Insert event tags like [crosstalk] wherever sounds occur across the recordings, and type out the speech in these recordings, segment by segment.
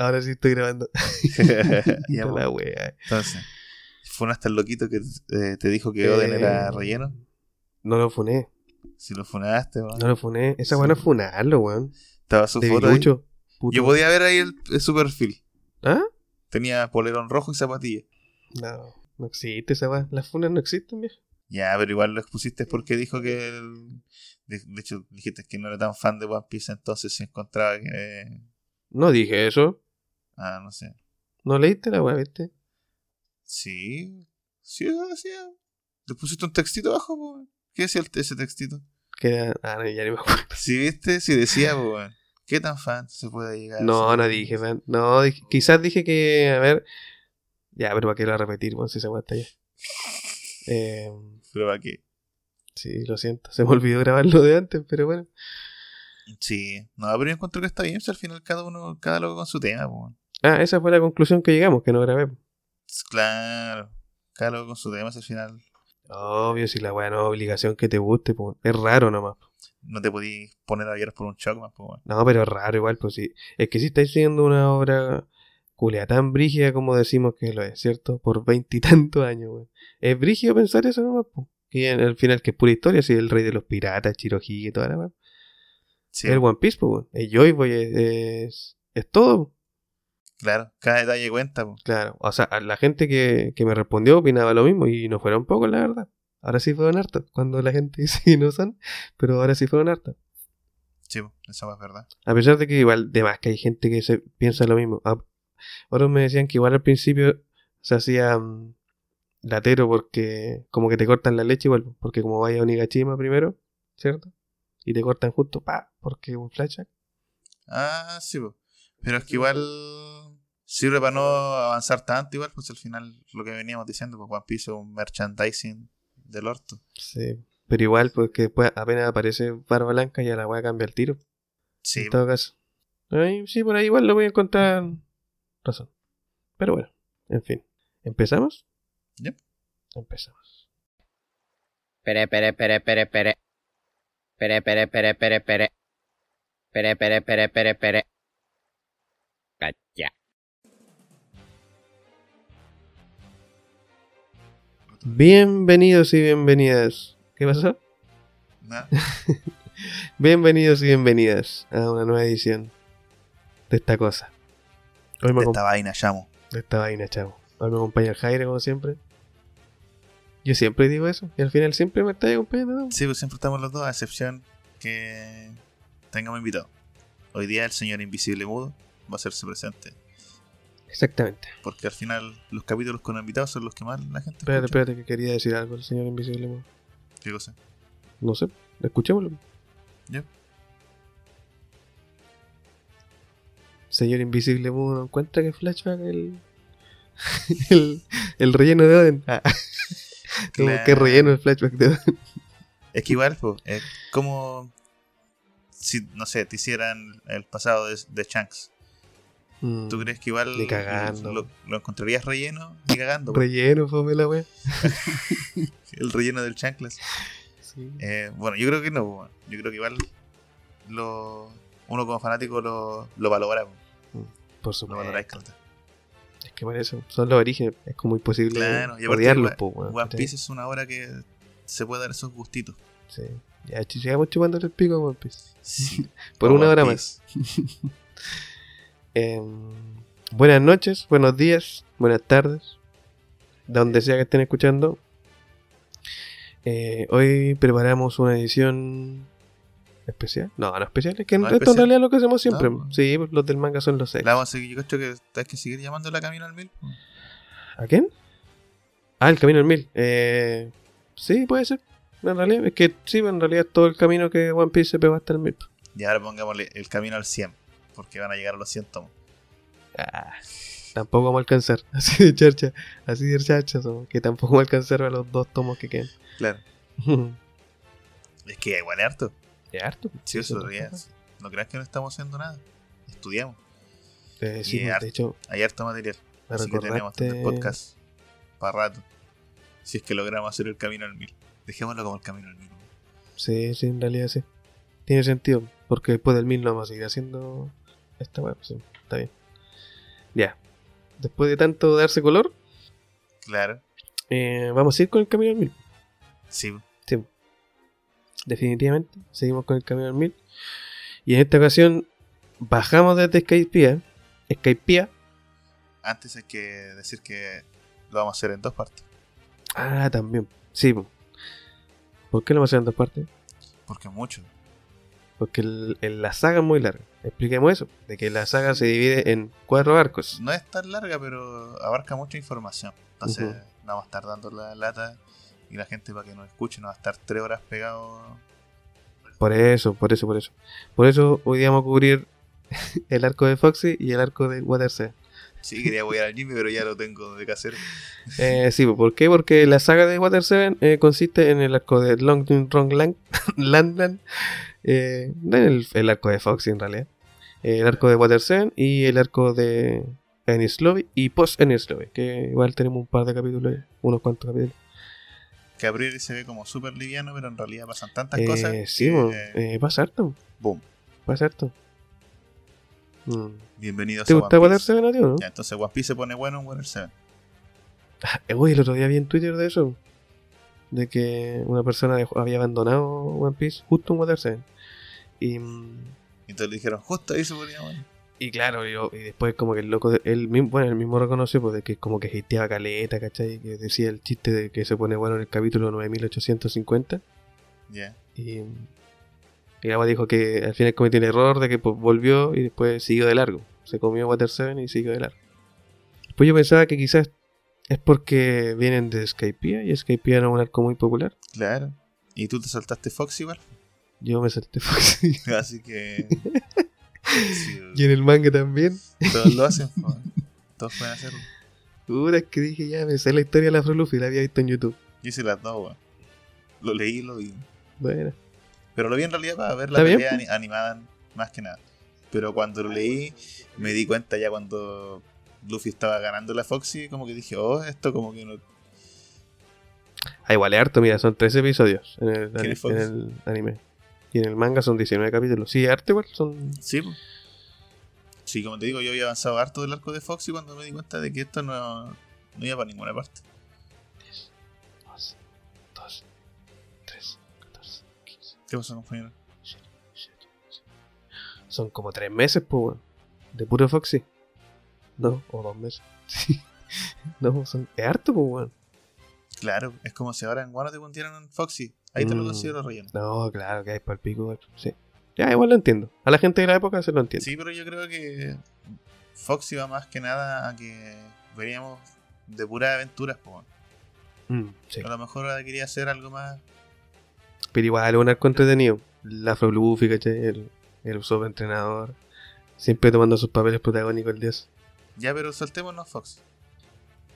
Ahora sí estoy grabando. [laughs] [laughs] Ya, la wea. Entonces, ¿fue hasta el loquito que eh, te dijo que Oden Eh, era relleno? No lo funé. Si lo funaste, weón. No lo funé. Esa Sí. weá no es funarlo, weón. Estaba su De foto ahí. Yo podía ver ahí el, el- su perfil. ¿Ah? Tenía polerón rojo y zapatilla. No. No existe esa weá. Las funas no existen, viejo. Ya, pero igual lo expusiste porque dijo que. el- de, de hecho, dijiste que no era tan fan de One Piece, entonces se encontraba que. eh, No dije eso. Ah, no sé. No leíste la weá, ¿viste? Sí. Sí, eso decía. Le pusiste un textito abajo, po, weón. ¿Qué decía ese textito? Que. Ah, no, ya ni me acuerdo. Si viste, si decía, po, weón. ¿Qué tan fan se puede llegar? No, Sí. no dije, man. No, dije- quizás dije que, a ver. Ya, pero para qué lo repetir, weón, si weá está ya. Eh, Pero para qué. sí, lo siento. Se me olvidó grabarlo de antes, pero bueno. Sí. No, pero yo encuentro que está bien. Si al final cada uno, cada loco con su tema, po, weón. Ah, esa fue la conclusión que llegamos, que no grabé. Claro. Loco con su tema, al final Obvio, si la weá no es obligación que te guste, pues. Es raro nomás. no te podías poner a por un shock más, po. No, pero es raro igual, pues sí. Es que si estáis siguiendo una obra culia tan brígida como decimos que lo es, ¿cierto? Por veintitantos años, weón. Es brígido pensar eso nomás, pues. Que en- al final que es pura historia, si el rey de los piratas, Chirohige y toda la weá. Sí, El One Piece, pues, weón. El Joy Boy es, es, es todo. Claro. Cada detalle cuenta, po. Claro. O sea, la gente que, que me respondió opinaba lo mismo y no fueron pocos, la verdad. Ahora sí fueron hartos. Cuando la gente [laughs] dice que no son, pero ahora sí fueron hartos. Sí, eso es verdad. A pesar de que igual, de más que hay gente que se piensa lo mismo. Ah, Otros me decían que igual al principio se hacía mm, latero porque como que te cortan la leche igual, porque como vaya a Onigashima primero, ¿cierto? Y te cortan justo, pa, porque un flashback. Ah, sí, po. Pero es que igual sirve para no avanzar tanto, igual, pues al final lo que veníamos diciendo, pues One Piece es un merchandising del orto. Sí. Pero igual, pues que después apenas aparece Barba Blanca ya la voy a cambiar el tiro. Sí, En todo caso. Ahí, sí, por ahí igual lo voy a encontrar razón. Pero bueno, en fin. ¿Empezamos? Yep. Empezamos. Pere, pere, pere, pere, pere. Pere, pere, pere, pere, pere. Pere, pere, pere, pere, pere. Cacha. Bienvenidos y bienvenidas. ¿Qué pasó? nada. [laughs] Bienvenidos y bienvenidas a una nueva edición de esta cosa. Hoy me de esta vaina, llamo. de esta vaina, chavo. Hoy me acompaña el Jaire, como siempre. Yo siempre digo eso, y al final siempre me está acompañando. Sí, pues siempre estamos los dos, a excepción que tengamos invitado. Hoy día el señor invisible mudo va a hacerse presente. Exactamente. Porque al final los capítulos con invitados son los que más la gente Espérate, escucha. espérate, que quería decir algo el señor Invisible. Mudo. ¿Qué cosa? No sé, escuchémoslo. Ya. Señor Invisible Mudo no encuentra que flashback el, [laughs] el, el relleno de Oden. Ah. [laughs] Como que relleno el flashback de Oden. Es que igual, pues, es como si, no sé, te hicieran el pasado de, de Shanks. Mm. ¿Tú crees que igual. Lo, lo encontrarías relleno? Ni cagando. po. Relleno, fome la wea. [laughs] el relleno del Chanclas. Sí. Eh, bueno, yo creo que no. Yo creo que igual lo, uno como fanático lo, lo valora. po. Por Lo valoráis, supuesto. caleta. Es que por eso, son los orígenes. Es como imposible Claro, y odiarlos, One-. Piece es una obra que se puede dar esos gustitos. Sí. Ya, sigamos chupando el pico a One Piece. Sí. [laughs] Por una One hora Piece. más. [laughs] Em, buenas noches, buenos días, buenas tardes. Donde sea que estén escuchando. Eh, hoy preparamos una edición especial. No, no especial, es que No esto en realidad es lo que hacemos siempre. No, pues. Sí, pues los del manga son los seis. La vamos a seguir, yo creo que hay que seguir llamándola Camino al Mil. po. ¿A quién? Ah, el camino al mil. Eh, sí, puede ser. En realidad, es que sí, en realidad todo el camino que One Piece se pegó hasta el mil. Y ahora pongámosle el camino al 100. Porque van a llegar a los 100 tomos. Ah, tampoco vamos a alcanzar. [laughs] Así de charcha, así de charcha somos, que tampoco vamos a alcanzar a los dos tomos que quedan. Claro. [laughs] Es que igual es harto. es harto. Sí, eso es- No creas que no estamos haciendo nada. Estudiamos. Eh, sí, Y harto. de hecho, Hay harto material. me Así que tenemos este recordaste. podcast para rato. Si es que logramos hacer el camino al mil. Dejémoslo como el camino al mil. Sí, sí, en realidad sí. Tiene sentido, porque después del mil no vamos a seguir haciendo esta web. Sí, está bien. Ya. Después de tanto darse color, Claro. eh, vamos a ir con el camino al mil. Sí. Sí. Definitivamente, seguimos con el camino al mil. Y en esta ocasión bajamos desde Skypiea. Skypiea. Antes hay que decir que lo vamos a hacer en dos partes. Ah, también. Sí. po. ¿Por qué lo vamos a hacer en dos partes? Porque mucho. Porque el- el- la saga es muy larga. Expliquemos eso. De que la saga se divide en cuatro arcos. No es tan larga, pero abarca mucha información. Entonces, Ujú. no vamos a estar dando la lata y la gente para que nos escuche no va a estar tres horas pegado. Por eso, por eso, por eso. Por eso hoy día vamos a cubrir [laughs] el arco de Foxy y el arco de Watersea. Sí, quería voy al Jimmy, pero ya lo tengo de casero. [laughs] Eh, sí, ¿por qué? Porque la saga de Water 7 consiste en el arco de Long Rong Lang, [laughs] Landland, eh, el, el arco de Foxy en realidad, el arco de Water 7 y el arco de Ennis Lobby y post Ennis Lobby, que igual tenemos un par de capítulos, unos cuantos capítulos. Que a priori se ve como súper liviano, pero en realidad pasan tantas Eh, cosas. sí, que, eh, pasa harto, boom. pasa harto. Mm. Bienvenidos ¿Te a gusta Water Piece. 7 a ti no? Ya, entonces One Piece se pone bueno en Water 7. Eh, Uy, el otro día vi en Twitter de eso. De que una persona dejó- había abandonado One Piece justo en Water 7. Y, mm, Y entonces le dijeron, justo ahí se ponía bueno. y claro, y, y después como que el loco, de- él mismo, bueno, él mismo reconoció pues, de que como que hateaba caleta, ¿cachai? Que decía el chiste de que se pone bueno en el capítulo 9850. Ya. Y, y la wea dijo que al final cometió el error de que pues, volvió y después siguió de largo. Se comió Water 7 y siguió de largo. Después yo pensaba que quizás es porque vienen de Skypiea y Skypiea era un arco muy popular. Claro. Y tú te saltaste Fox igual. Yo me salté Foxy. [laughs] Así que. sí, [laughs] y en el manga también. todos lo hacen. [laughs] Todos pueden hacerlo. Puta, es que dije ya, me sé la historia de la Afro Luffy, la había visto en YouTube. Yo hice las dos, weón. Lo leí y lo vi. Bueno. Pero lo vi en realidad para ver la bien, pelea ani- animada más que nada. Pero cuando lo leí, me di cuenta ya cuando Luffy estaba ganando la Foxy, como que dije, oh, esto como que no. Ah, igual es harto, mira, son 13 episodios en el, ¿Quién ani- en el anime. Y en el manga son 19 capítulos. Sí, arte igual, son... Sí, pues. Sí, como te digo, yo había avanzado harto del arco de Foxy cuando me di cuenta de que esto no, no iba para ninguna parte. 2, 2, 3, 14, 15, ¿Qué pasó, compañero? 17, 18. Son como 3 meses, pues. De puro Foxy. No, o 2 meses. [laughs] Sí. No, son... es harto, pues, weón. Claro, es como si ahora en Guano te pusieran en Foxy. Ahí te lo Mm. considero relleno. No, claro, que hay para el pico. Sí. Ya, igual lo entiendo. A la gente de la época se lo entiende. Sí, pero yo creo que Foxy va más que nada a que veríamos de puras aventuras, pues. Mm, sí. A lo mejor ahora quería hacer algo más. Pero igual un arco entretenido. La Luffy, ¿cachai? El, el subentrenador. Siempre tomando sus papeles protagónicos el dios. Ya, pero soltémonos Fox.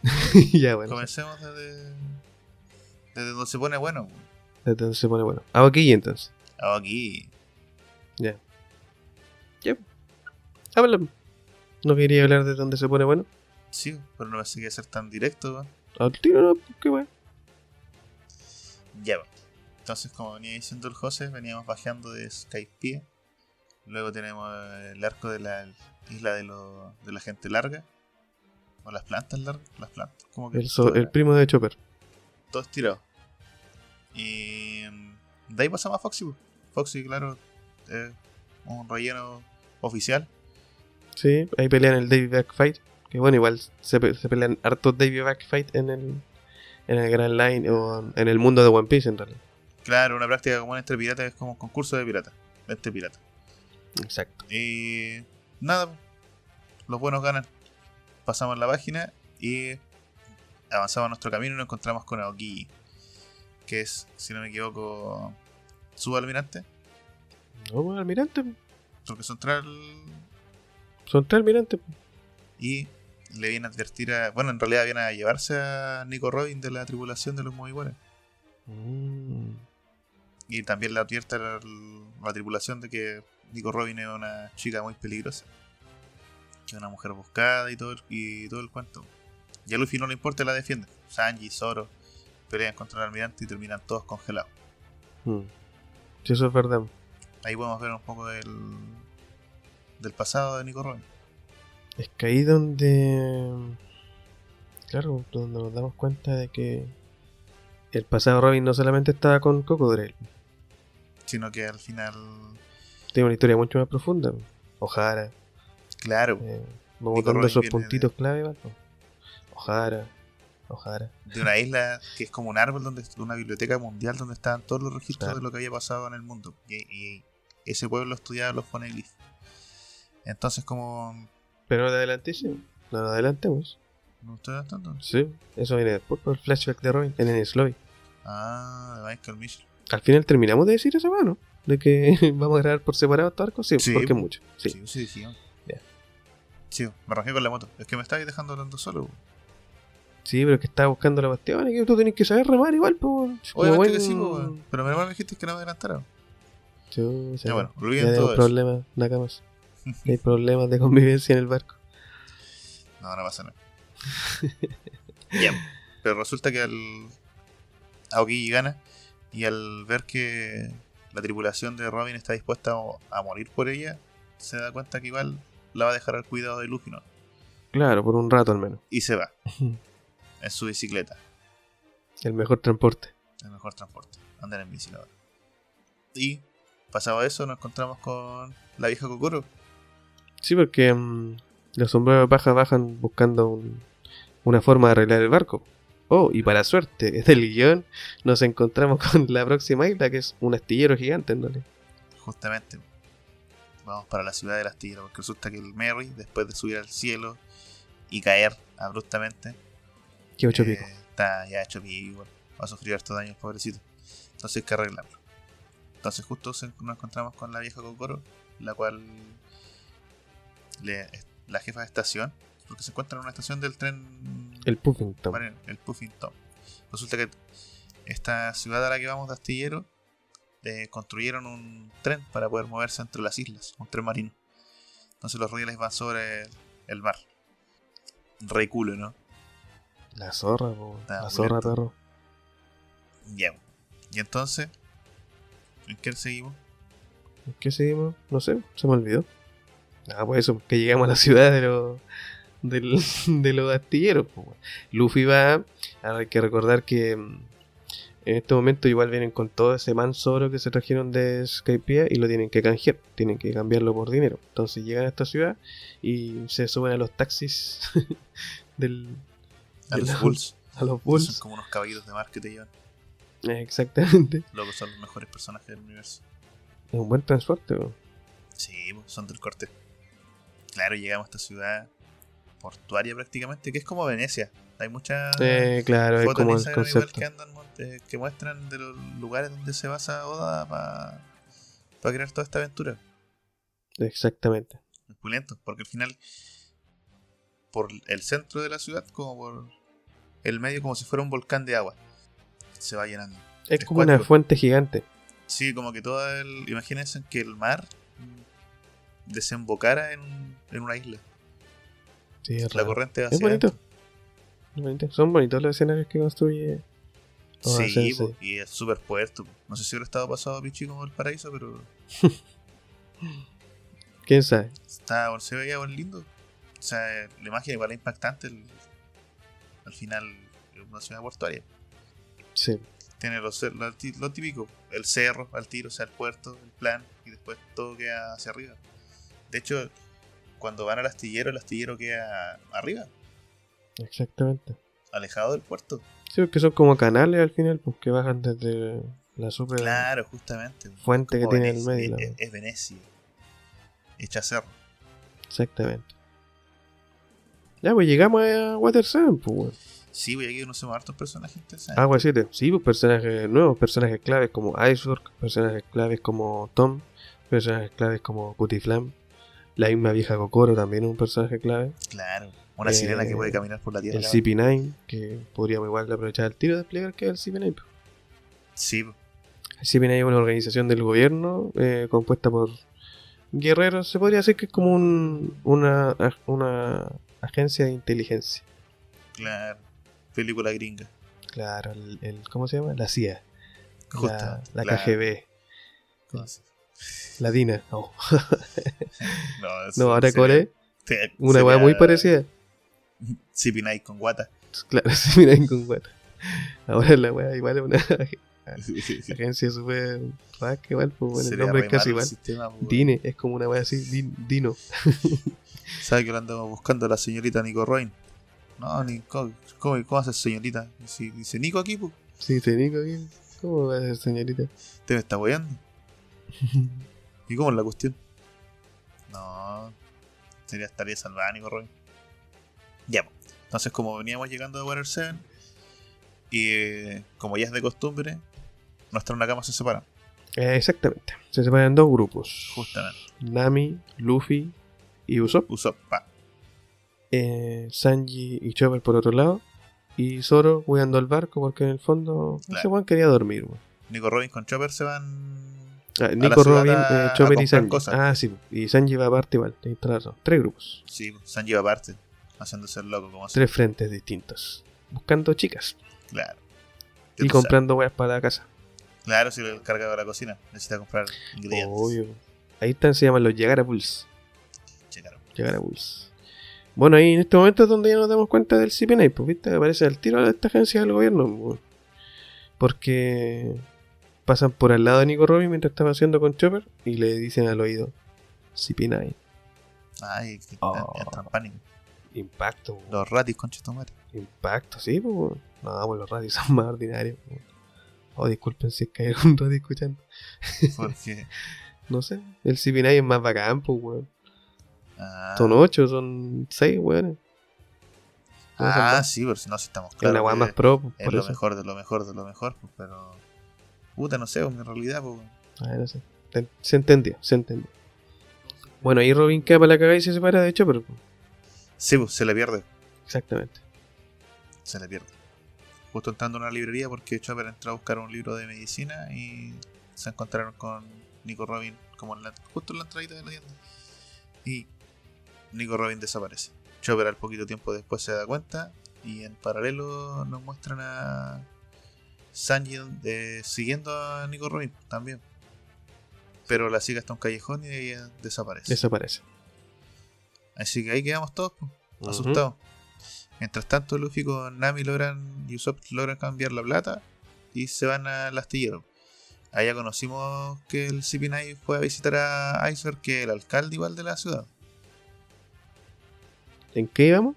[laughs] ya, bueno. Comencemos desde. Desde donde se pone bueno. pues. Entonces se pone bueno. Hago aquí entonces. Ah, Aquí. Ya. Ya. Habla. No quería hablar de dónde se pone bueno. Sí, pero no pensé que ser tan directo. weón. Al tiro, no, qué bueno. Ya, va. Entonces, como venía diciendo el José, veníamos bajando de Skypiea. Luego tenemos el arco de la isla de, lo- de la gente larga. O las plantas largas. Las plantas. Como que El, so- el primo de Chopper. todo estirado. Y mm, de ahí pasamos a Foxy. Foxy, claro, es un relleno oficial. Sí, ahí pelean el Davy Back Fight. Que bueno, igual se, pe- se pelean hartos Davy Back Fight en el, en el Grand Line o en el mundo de One Piece en realidad. Claro, una práctica común entre piratas es como un concurso de piratas. Entre piratas. Exacto. Y nada, los buenos ganan. Pasamos la página y avanzamos nuestro camino y nos encontramos con Aoki, que es, si no me equivoco, subalmirante, No, almirante. porque central Son tres almirantes. pues. y le viene a advertir a. Bueno, en realidad viene a llevarse a Nico Robin de la tripulación de los Moviguares. Mm. Y también le advierte a la, la tripulación de que Nico Robin es una chica muy peligrosa. Que es una mujer buscada y todo, el- y todo el cuento. Y a Luffy no le importa la defiende. Sanji, Zoro pelean contra el almirante y terminan todos congelados. Mm. Sí, eso es verdad. Ahí podemos ver un poco del, del pasado de Nico Robin. Es que ahí donde. Claro, donde nos damos cuenta de que el pasado Robin no solamente estaba con Cocodril, Sino que al final, tiene una historia mucho más profunda. Ojara, claro, eh, Robin esos puntitos clave, ¿vale? Ojara, Ojara. de una isla que es como un árbol, donde una biblioteca mundial donde estaban todos los registros Claro. de lo que había pasado en el mundo. Y, y ese pueblo estudiaba los poneglyphs. Entonces, como. Pero no adelantísimo. No lo adelantemos. ¿No estoy adaptando? Sí, eso viene después por el flashback de Robin en el Sloy. Ah, de Michael Mitchell. Al final terminamos de decir eso, mano. De que [laughs] vamos a grabar por separado estos arcos. Sí, Sí, porque po. mucho. Sí. Sí, sí. Sí, me arranqué con la moto. Es que me estabas dejando hablando solo. Sí, pero es que estaba buscando la cuestión y que tú tenés que saber remar igual, pues. Obviamente que sí, po, pero menos mal me dijiste que no me adelantara. Chucha, Ya bueno, olviden todo eso. problemas, Nakamas. [laughs] Hay problemas de convivencia en el barco. No, no pasa nada. [laughs] Ya, Pero resulta que al Aokiji gana y al ver que la tripulación de Robin está dispuesta a, morir por ella, se da cuenta que igual la va a dejar al cuidado de Luffy, ¿no? Claro, por un rato al menos. Y se va [laughs] en su bicicleta, El mejor transporte. el mejor transporte, andar en bici ahora. Y pasado eso nos encontramos con la vieja Kokoro. Sí, porque mm, los sombreros de paja bajan buscando un- una forma de arreglar el barco. Oh, y para suerte [laughs] del guion, nos encontramos con la próxima isla, que es un astillero gigante, ¿no? Justamente vamos para la ciudad del astillero, porque resulta que el Merry, después de subir al cielo y caer abruptamente, Que ocho Eh. Está ya hecho pico. Va a sufrir harto daño el pobrecito. Entonces hay que arreglarlo. Entonces justo nos encontramos con la vieja Kokoro, la cual le, la jefa de estación, porque se encuentra en una estación del tren El Puffington. Marin- el Puffington. Resulta que esta ciudad a la que vamos de astillero eh, construyeron un tren para poder moverse entre las islas, un tren marino. Entonces los rieles van sobre el, el mar. Re culo, ¿no? La zorra, po. Ah, La zorra, pulento. perro. Ya. Y entonces, ¿en qué seguimos? ¿En ¿Qué seguimos? No sé, se me olvidó. Ah, pues eso, que llegamos a la ciudad de los del- [laughs] de los astilleros. Luffy va. Hay que recordar que mm, en este momento igual vienen con todo ese manso oro que se trajeron de Skypiea y lo tienen que canjear, tienen que cambiarlo por dinero. Entonces llegan a esta ciudad y se suben a los taxis [laughs] del, A de los Bulls. [laughs] a los Son como unos caballitos de mar que te llevan. Exactamente. Locos son los mejores personajes del universo. Es un buen transporte. weón. Sí, son del corte. Claro, llegamos a esta ciudad portuaria prácticamente, que es como Venecia. Hay muchas Eh, claro, fotos como el concepto. que andan eh, que muestran de los lugares donde se basa Oda para crear toda esta aventura. Exactamente. Es pulento, porque al final, por el centro de la ciudad, como por el medio, como si fuera un volcán de agua, se va llenando. Es Es como una fuente gigante. Sí, como que todo el. Imagínense que el mar desembocara en, en una isla. Sí, es La corriente Es hacia bonito. Es bonito. Son bonitos los escenarios que construye. Sí, po, y es súper puerto. No sé si hubiera estado pasado Pichi como el paraíso, pero [laughs] ¿Quién sabe? está, se veía buen lindo. O sea, la imagen igual es impactante. el- al final, es una ciudad portuaria. Sí. Tiene lo, lo típico: el cerro al tiro, o sea, el puerto, el plan, y después todo queda hacia arriba. De hecho, cuando van al astillero, el astillero queda arriba, Exactamente. alejado del puerto. Sí, porque son como canales al final, pues que bajan desde la super Claro, justamente. fuente que tiene en el Venecia, medio. Es, la- es Venecia. Hecha cerro. Exactamente. Ya, pues llegamos a Water 7, pues, weón. Sí, voy aquí conocemos hartos personajes interesantes. Agua 7. Sí, pues personajes nuevos, personajes claves como Iceberg, personajes claves como Tom, personajes claves como Cutiflam, la misma vieja Kokoro también es un personaje clave. Claro. Una Eh, sirena que puede caminar por la tierra. El cabrón. CP9, que podríamos igual aprovechar el tiro de explicar que es el CP9. pues. Sí. El CP9 es una organización del gobierno eh, compuesta por guerreros, se podría decir que es como un, una, una agencia de inteligencia. claro. Película gringa. Claro, el, el- ¿cómo se llama? La CIA, la, Justamente, la claro. KGB, ¿Cómo se- la DINA. Oh. [laughs] No, eso No, ahora sería Core, Una weá muy parecida. CP9 con guata. [laughs] Claro, CP9 con guata. Ahora la weá igual es una [laughs] agencia super rack igual, pues bueno, el nombre es casi igual. Sistema, pues, Dine, es como una weá así, din, Dino. ¿Sabe que lo andamos buscando la señorita Nico Roin? No, ni, ¿cómo, cómo, cómo hace señorita? Dice, dice Nico aquí, pues. Sí, te Nico aquí. ¿Cómo va a ser señorita? Te me está weando. [laughs] ¿Y cómo es la cuestión? No, sería estaría salvada Nico Roin. Ya, pues. Entonces, como veníamos llegando de Water 7, y eh, como ya es de costumbre, nuestras nakamas se separan. Eh, exactamente. Se separan en dos grupos. Justamente. Nami, Luffy y Usopp. Usopp, pa. Eh, Sanji y Chopper por otro lado. Y Zoro cuidando el barco porque en el fondo ese weón quería dormir. Nico Robin con Chopper se van. Ah, Nico Robin, a- eh, a Chopper y Sanji. cosas. Ah, sí. Y Sanji va aparte igual. La razón. Tres grupos. Sí, Sanji va aparte, haciéndose el loco, como Tres frentes distintos. Buscando chicas. Claro. Y comprando weas para la casa. Claro, si el cargado de la cocina necesita comprar ingredientes. Obvio. Ahí están, se llaman los a a Bulls. Bueno, ahí en este momento es donde ya nos damos cuenta del CPNI, pues viste, aparece al tiro de esta agencia del gobierno. pues. Porque pasan por al lado de Nico Robin mientras estaba haciendo con Chopper y le dicen al oído CP9. Ay, que Oh. Impacto, pues. Los ratis, conchetumare. impacto, sí, pues. No, pues los radios son [laughs] más ordinarios. pues. Oh, disculpen si es que hay algún radio escuchando. [laughs] Porque. No sé, el CP9 es más bacán, pues, weón. Ah, Son 8, son 6, weón. ah, sí, pero si no, si estamos Es claros. la weá que más pro, pues, es lo eso. mejor de lo mejor de lo mejor, pues, pero. Puta, no sé, en realidad, pues. Ah, no sé. Se entendió, se entendió. Bueno, ahí Robin queda para la cagada y se separa de hecho, pero Sí, pues se le pierde. exactamente. Se le pierde. Justo entrando a una librería porque Chopper entró a buscar un libro de medicina y se encontraron con Nico Robin como en la- justo en la entradita de la tienda. Y Nico Robin desaparece. Chopper al poquito tiempo después se da cuenta y en paralelo nos muestran a Sanji eh, siguiendo a Nico Robin también. Pero la sigue hasta un callejón y ella desaparece. Desaparece. Así que ahí quedamos todos pues, asustados. Mientras tanto, Luffy con Nami logran y Usopp logran cambiar la plata y se van al astillero. Allá conocimos que el CP9 fue a visitar a Iceberg, que es el alcalde igual de la ciudad. ¿En qué íbamos?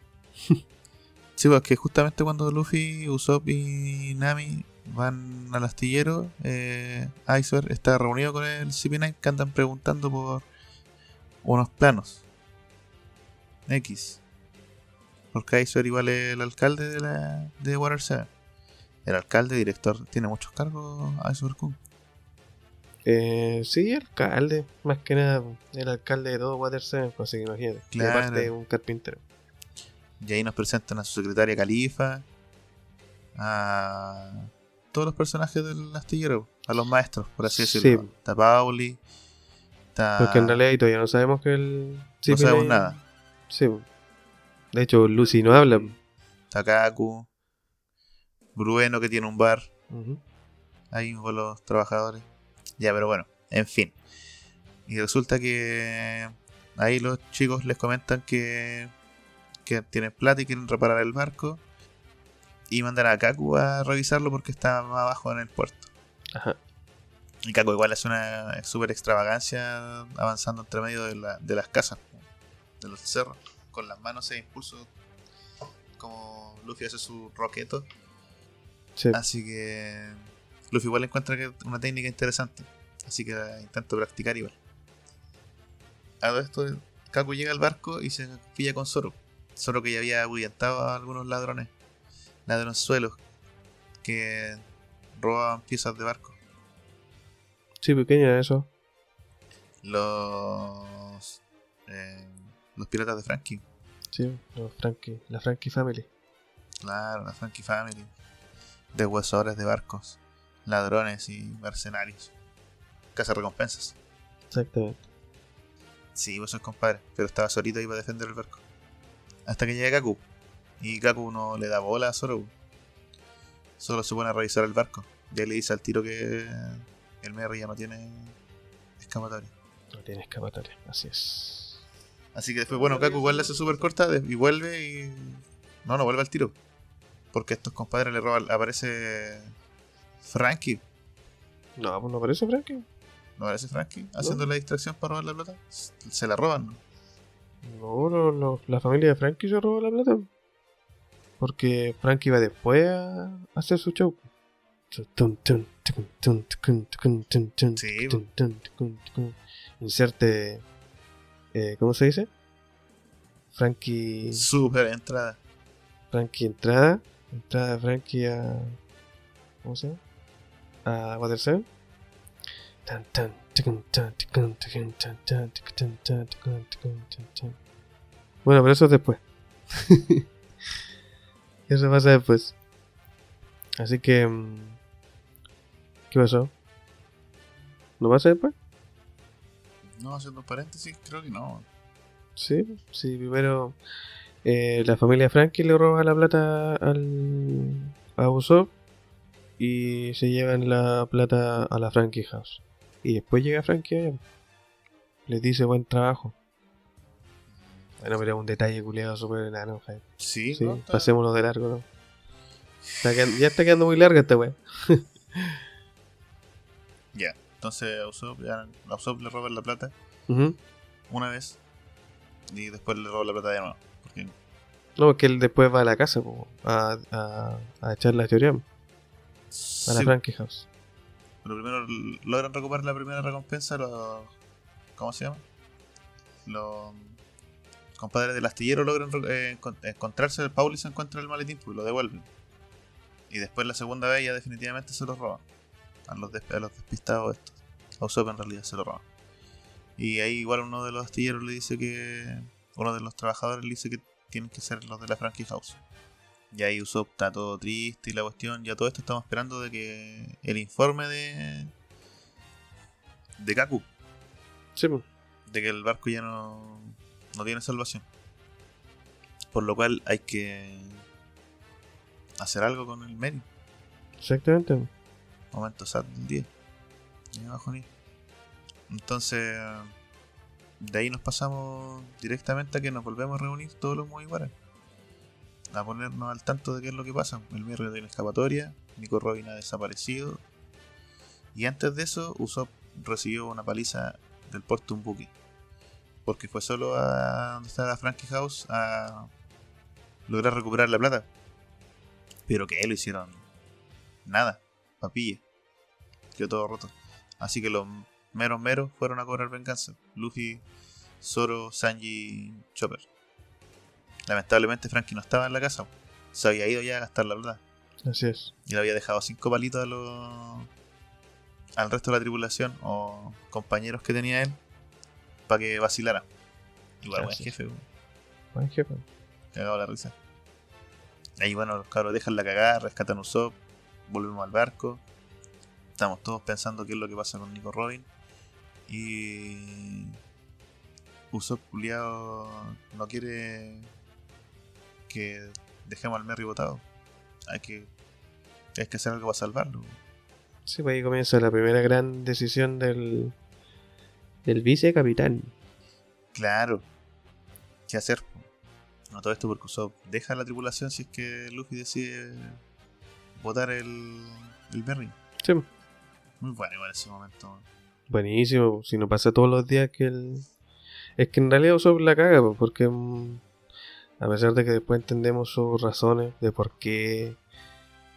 Sí, porque justamente cuando Luffy, Usopp y Nami van al astillero, eh, Iceberg está reunido con el CP9 que andan preguntando por unos planos. X. Porque Iceberg igual es el alcalde de, la, de Water 7. El alcalde, director, tiene muchos cargos Iceberg Kun. Eh, sí, el alcalde. Más que nada, el alcalde de todo Water 7, pues así que imagínate. Claro. aparte un carpintero. Y ahí nos presentan a su secretaria Califa, a todos los personajes del astillero, a los maestros, por así Sí. decirlo. Está Pauli, está... Porque en realidad todavía no sabemos que el... no CP9 sabemos nada. Sí. De hecho, Lucy no habla. Está Kaku, Brueno que tiene un bar Ujú. ahí con los trabajadores. Ya, pero bueno, en fin. Y resulta que ahí los chicos les comentan que, que tienen plata y quieren reparar el barco. Y mandan a Kaku a revisarlo porque está más abajo en el puerto. Ajá. Y Kaku igual hace una super extravagancia avanzando entre medio de, la- de las casas, de los cerros, con las manos e impulso, como Luffy hace su roqueto. Sí. Así que Luffy igual encuentra que es una técnica interesante. Así que la intento practicar igual. A todo esto, Kaku llega al barco y se pilla con Zoro. Zoro que ya había ahuyentado a algunos ladrones, ladronzuelos, que robaban piezas de barco. Sí, pequeño era eso. Los, eh, los piratas de Frankie. Sí, los Frankie, la Frankie Family. Claro, la Frankie Family. Deshuesadores de barcos, ladrones y mercenarios. Casa recompensas. Exactamente. Sí, vos sos compadre, pero estaba solito ahí para defender el barco. Hasta que llega Kaku. Y Kaku no le da bola a Zoro. Solo se pone a revisar el barco. Y ahí le dice al tiro que el Merry ya no tiene escapatoria. No tiene escapatoria, así es. Así que después, bueno, Kaku igual le hace súper corta y vuelve y. No, no vuelve al tiro. Porque a estos compadres le roban. Aparece. Frankie. No, pues no parece Frankie. ¿No aparece Frankie? Haciendo la distracción para robar la plata. Se la roban, ¿no? No, lo- la familia de Frankie se robó la plata. Porque Frankie iba después a hacer su show. Sí, Inserte. eh, ¿Cómo se dice? Frankie. Súper entrada. Frankie entrada. Entrada de Frankie a. ¿Cómo se llama? A Water 7. Tan, tan, ticun, tan, ticun, ticun, tan, tan, ticun, tan, ticun, ticun, tan, tan. Bueno, pero eso es después. [laughs] eso pasa después. Así que. mm, ¿Qué pasó? ¿No pasa después? No, haciendo paréntesis, creo que no. Sí, sí, primero eh, la familia Frankie le roba la plata al, a Usopp y se llevan la plata a la Frankie House. Y después llega Frankie allá. Les dice buen trabajo. Bueno, pero es un detalle culiado súper enano, Jaime. Sí, Sí, ¿no? Pasémonos de largo, ¿no? Está ya está quedando muy larga esta wea. [laughs] Ya. Entonces a Usopp, ya, a Usopp le roban la plata una vez. Y después le roban la plata de nuevo. Porque No, porque él después va a la casa po, a, a, a echar la teoría a la Sí, Frankie House. Pero primero logran recuperar la primera recompensa los. ¿Cómo se llama? Los compadres del astillero logran eh, encon- encontrarse. El Pauli se encuentra el maletín pues, y lo devuelven. Y después la segunda vez ya definitivamente se lo roban. A los, a los despistados estos. A Usopp en realidad se lo roban. Y ahí igual uno de los astilleros le dice que. Uno de los trabajadores le dice que tienen que ser los de la Frankie House. Y ahí Usopp está todo triste y la cuestión, ya todo esto estamos esperando de que el informe de de Kaku, Sí, po. de que el barco ya no, no tiene salvación. Por lo cual hay que hacer algo con el Meri. exactamente. Momento sad del día. Y abajo ni. Entonces, de ahí nos pasamos directamente a que nos volvemos a reunir todos los Mugiwaras. A ponernos al tanto de qué es lo que pasa. El Mirror tiene escapatoria, Nico Robin ha desaparecido. Y antes de eso, Usopp recibió una paliza del un buque. Porque fue solo a donde está la Frankie House a lograr recuperar la plata. Pero que lo hicieron nada, papilla. Quedó todo roto. Así que los meros meros fueron a cobrar venganza. Luffy, Zoro, Sanji, Chopper. Lamentablemente Frankie no estaba en la casa. Se había ido ya a gastar la plata. Así es. Y le había dejado cinco palitos a los al resto de la tripulación o compañeros que tenía él para que vacilara. Igual buen jefe. Buen jefe. cagado la risa. Ahí bueno, los cabros dejan la cagada, rescatan a Usopp, volvemos al barco. Estamos todos pensando qué es lo que pasa con Nico Robin. Y Usopp culiao no quiere que dejemos al Merry botado. Hay que, hay que hacer algo para salvarlo. Sí, pues ahí comienza la primera gran decisión del, del vicecapitán. Claro. ¿Qué hacer? No todo esto porque Usopp deja la tripulación si es que Luffy decide botar el, el Merry. Sí, Muy bueno igual ese momento. buenísimo. Si no pasa todos los días que el... Es que en realidad Usopp la caga, porque mm, a pesar de que después entendemos sus razones de por qué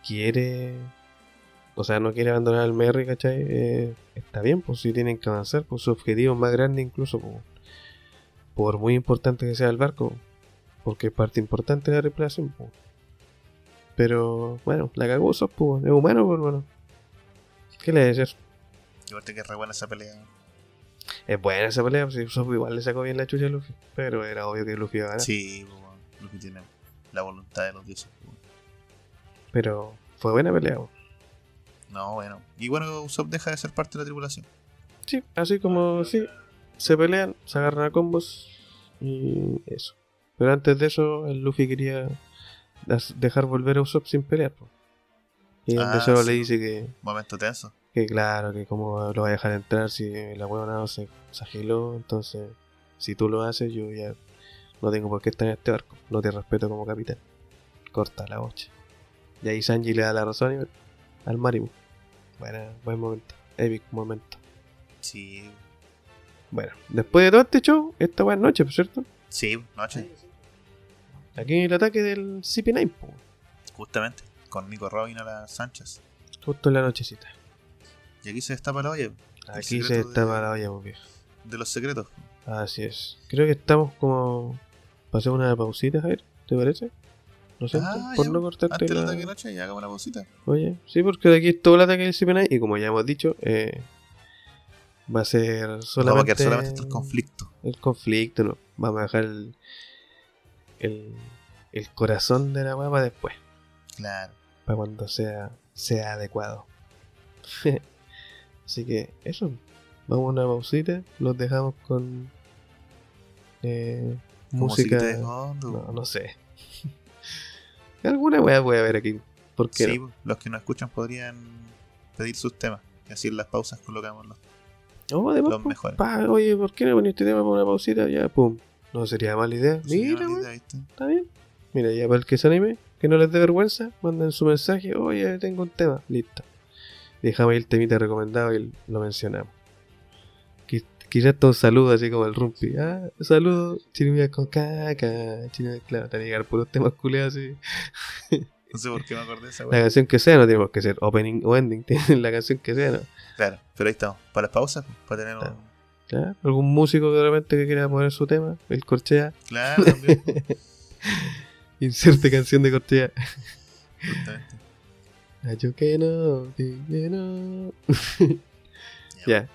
quiere... O sea, no quiere abandonar al Merry, ¿cachai? Eh, está bien, pues si tienen que avanzar, pues su objetivo más grande incluso, pues, por muy importante que sea el barco, porque es parte importante de la tripulación, pues. Pero, bueno, la cagó Usopp, pues, es humano, pues, hermano. ¿Qué le decir? Y aparte que es re buena esa pelea. Es buena esa pelea, pues, si Usopp igual le sacó bien la chucha a Luffy. Pero era obvio que Luffy iba a ganar. Sí, pues, Luffy tiene la voluntad de los dioses. pues. Pero fue buena pelea. pues. No, bueno. Y bueno, Usopp deja de ser parte de la tripulación. Sí, así como sí, se pelean, se agarran a combos y eso. Pero antes de eso, el Luffy quería dejar volver a Usopp sin pelear. pues. Y donde Ah, solo sí. le dice que, Momento tenso. que claro, que como lo va a dejar entrar si la huevona se, se agiló, entonces si tú lo haces, yo ya no tengo por qué estar en este barco. No te respeto como capitán. Corta la bocha. Y ahí Sanji le da la razón y- al Marimu. Bueno, buen momento. Epic momento. Sí, Bueno, después de todo este show, esta buena noche, ¿por cierto? sí, noche, Aquí el ataque del CP9, po, justamente, con Nico Robin a las Sánchez. justo en la nochecita. Y aquí se destapa la olla Aquí se está de- la olla, pues, viejo. de los secretos. Así es. Creo que estamos como. Pasé una pausita, Javier, ¿te parece? No sé, Ah, por ya, no cortarte Antes la... ataque de noche, ya hagamos una pausita. Oye, sí, porque de aquí es todo el ataque del CP9 y como ya hemos dicho, eh, va a ser Vamos a solamente, quedar solamente hasta el conflicto. el conflicto, ¿no? Vamos a dejar el, el, el corazón de la weá para después, Claro. para cuando sea, sea adecuado. [laughs] Así que eso, vamos a una pausita, los dejamos con eh, música... de. No, no sé. [laughs] Alguna weá voy a ver aquí. ¿Por qué Sí, no? los que nos escuchan podrían pedir sus temas. Y así en las pausas colocamos los. Oh, además, Los mejores. pa, oye, ¿por qué no pones este tema para una pausita? Ya, pum. No sería mala idea. Mira, ¿viste? está bien. Mira, ya para el que se anime, que no les dé vergüenza, manden su mensaje. Oye, tengo un tema. Listo. Dejamos ahí el temita recomendado y lo mencionamos. Qui- Quizás todo un saludo así como el rumpi. Ah, saludo, chirimía con caca. chirimía- Claro, te van a llegar puros temas culeados así. No sé por qué me acordé de esa La weá. canción que sea, no tenemos que ser opening o ending. [laughs] La canción que sea, ¿no? Claro, pero ahí estamos. Para las pausas, para tener Claro. un. Claro, algún músico que de repente que quiera poner su tema, el corchea, Claro, también. [laughs] inserte canción de corchea. justamente. Ah, yo que no, que no. [laughs] Ya. Ya.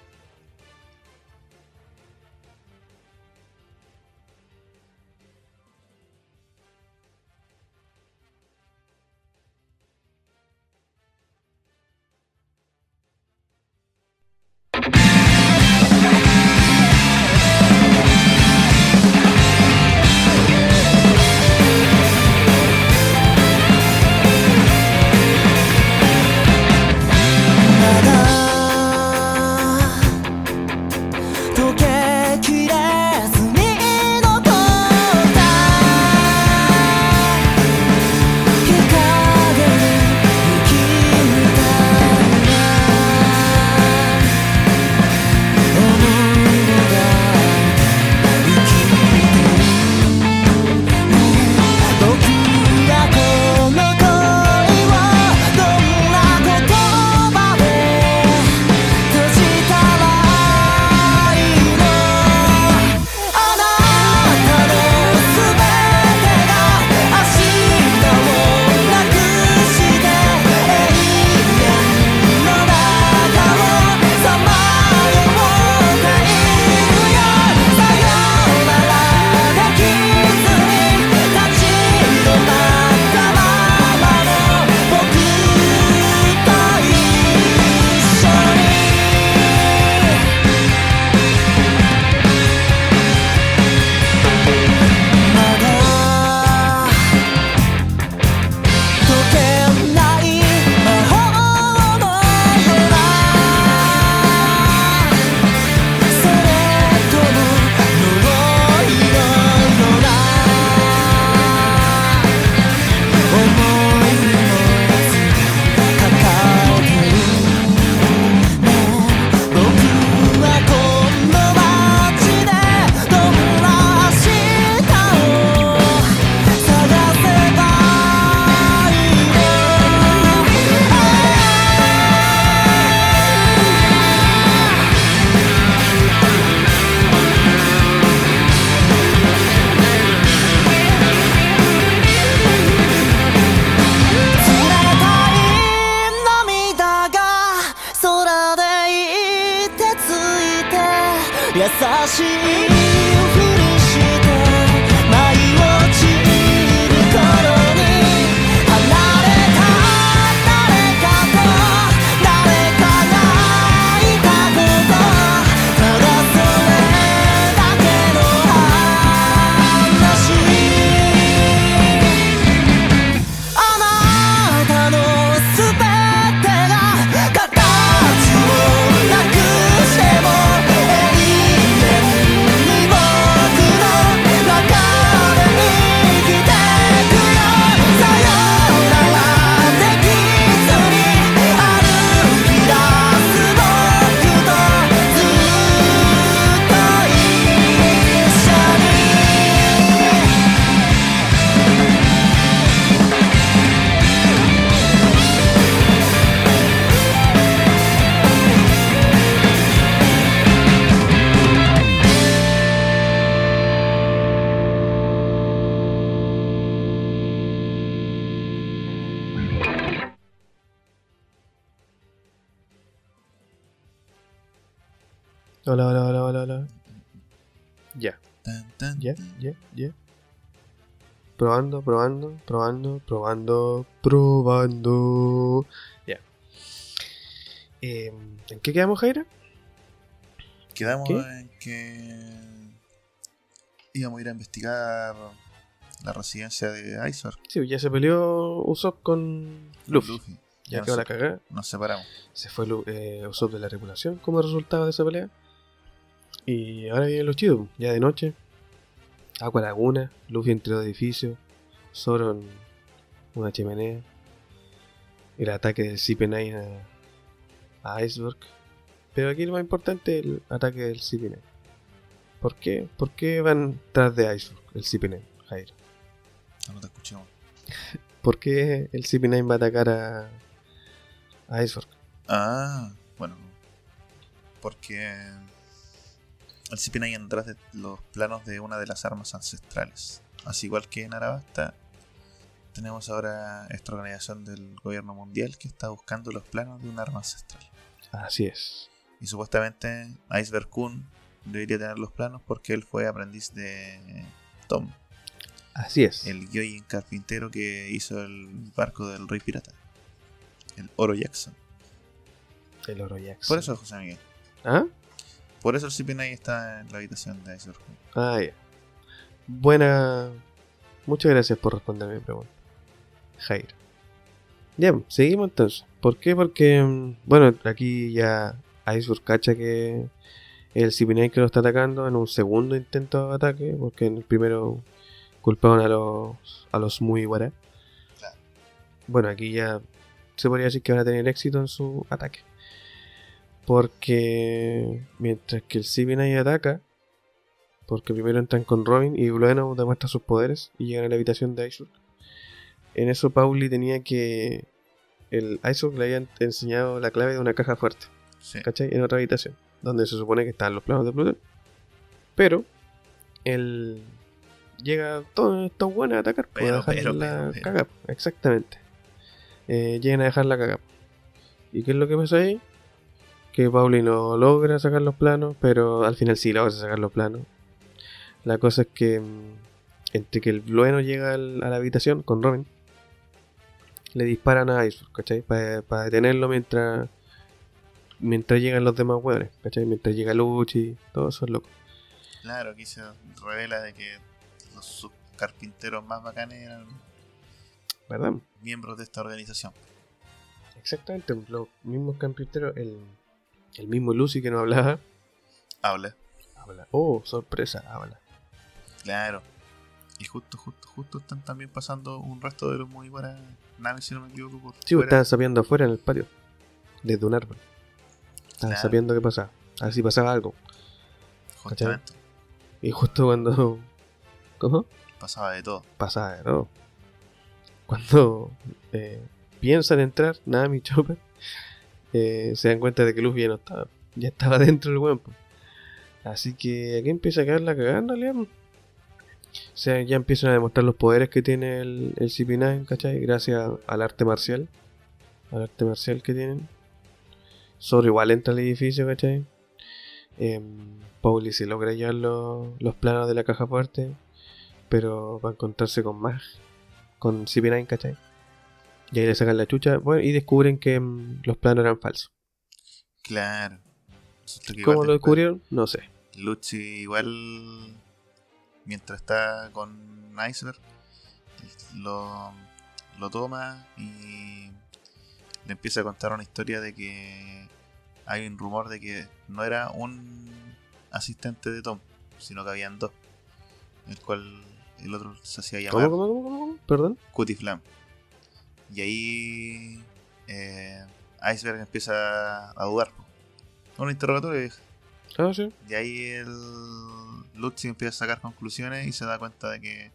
Hola, hola, hola, hola, hola. Ya, ya, ya, ya. Probando, probando, probando, probando, probando. Ya. Eh, ¿En qué quedamos, Jaira? Quedamos ¿Qué? en que íbamos a ir a investigar la residencia de Iceberg. Sí, ya se peleó Usopp con Luffy. Luffy. Ya nos quedó la cagada. Nos separamos. Se fue eh, Usopp de la tripulación como resultado de esa pelea. Y ahora vienen los chidos, ya de noche. Aqua Laguna, Luffy entre dos edificios, Zoro en una chimenea. El ataque del CP9 a, a Iceberg. Pero aquí lo más importante es el ataque del CP9. ¿Por qué? ¿Por qué van tras de Iceberg, el CP9, Jairo? No, no te escuchamos. ¿Por qué el CP9 va a atacar a, a Iceberg? Ah, bueno. Porque el CP9 anda detrás de los planos de una de las armas ancestrales. Así igual que en Arabasta, tenemos ahora esta organización del gobierno mundial que está buscando los planos de un arma ancestral. Así es. Y supuestamente Iceberg Kun debería tener los planos porque él fue aprendiz de Tom, Así es. el Gyojin carpintero que hizo el barco del rey pirata. El Oro Jackson. El oro Jackson. Por eso, José Miguel. ¿Ah? Por eso el CP9 está en la habitación de Iceberg. Ah, ya. Buena. Muchas gracias por responder mi pregunta. Jair. Ya, seguimos entonces. ¿Por qué? Porque, mm, bueno, aquí ya Iceberg cacha que el CP9 que lo está atacando en un segundo intento de ataque, porque en el primero culparon a los, a los muy. Claro. Bueno, aquí ya se podría decir que van a tener éxito en su ataque. Porque mientras que el CP9 ataca, porque primero entran con Robin y luego demuestra sus poderes y llegan a la habitación de Iceberg. En eso Pauli tenía que... El Iceberg le había enseñado la clave de una caja fuerte, Sí. ¿cachai? En otra habitación, donde se supone que están los planos de Plutón. Pero, él llega todo estos buenos a atacar, pues, Pero, a dejar pero, la pero, caga, exactamente. Eh, llegan a dejar la caga. ¿Y qué es lo que pasa ahí? Que Pauli no logra sacar los planos, pero al final sí logra sacar los planos. La cosa es que mm, entre que el bueno llega al- a la habitación con Robin, le disparan a Iceberg, ¿cachai? Para detenerlo mientras mientras llegan los demás hueones, ¿cachai? Mientras llega Luchi, todos esos locos. Claro, aquí se revela de que los sus carpinteros más bacanes eran ¿Verdad? miembros de esta organización. Exactamente, los mismos campeoneros, el, el mismo Lucy que nos hablaba, Habla. habla. Oh, sorpresa, habla. Claro. Y justo, justo, justo están también pasando un resto de los muy buenas naves, si no me equivoco, por Sí, pues, fuera. estaban sapeando afuera en el patio, desde un árbol. Estaban Claro. sabiendo qué pasaba, a ver si pasaba algo. Justamente. Y justo cuando... [laughs] ¿Cómo? Pasaba de todo. pasaba de todo. Cuando eh, piensan entrar, Nami y Chopper se dan cuenta de que Luffy ya no estaba. Ya estaba [laughs] dentro del weón. Así que aquí empieza a quedar la cagada en. O sea, ya empiezan a demostrar los poderes que tiene el, el CP9, ¿cachai? Gracias al arte marcial. Al arte marcial que tienen. Zoro igual entra al edificio, ¿cachai? Eh, Pauli se logra llevar los, los planos de la caja fuerte pero va a encontrarse con más, con CP9, ¿cachai? Y ahí le sacan la chucha, bueno, y descubren que mm, los planos eran falsos. Claro. ¿Cómo lo descubrieron? No sé. Luchi igual, mientras está con Iceberg, lo, lo toma y le empieza a contar una historia de que hay un rumor de que no era un asistente de Tom, sino que habían dos, el cual el otro se hacía llamar ¿Cómo, cómo, cómo, cómo? ¿Perdón? Cutie Flam. Y ahí eh, Iceberg empieza a dudar. Un interrogatorio vieja. Ah, sí. Y ahí el Luchi empieza a sacar conclusiones y se da cuenta de que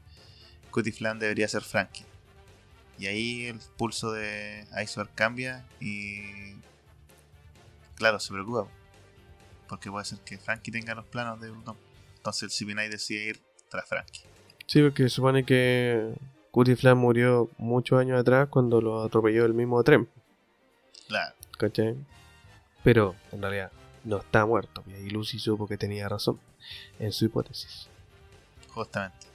Flan debería ser Frankie. Y ahí el pulso de Iceberg cambia y claro, se preocupa. po. Porque puede ser que Frankie tenga los planos de Plutón. Entonces el CP9 decide ir tras Frankie. Sí, porque se supone que Cutie Flan murió muchos años atrás cuando lo atropelló el mismo tren, Claro, ¿cachai? Pero, en realidad, no está muerto. Y ahí Lucy supo que tenía razón en su hipótesis. Justamente.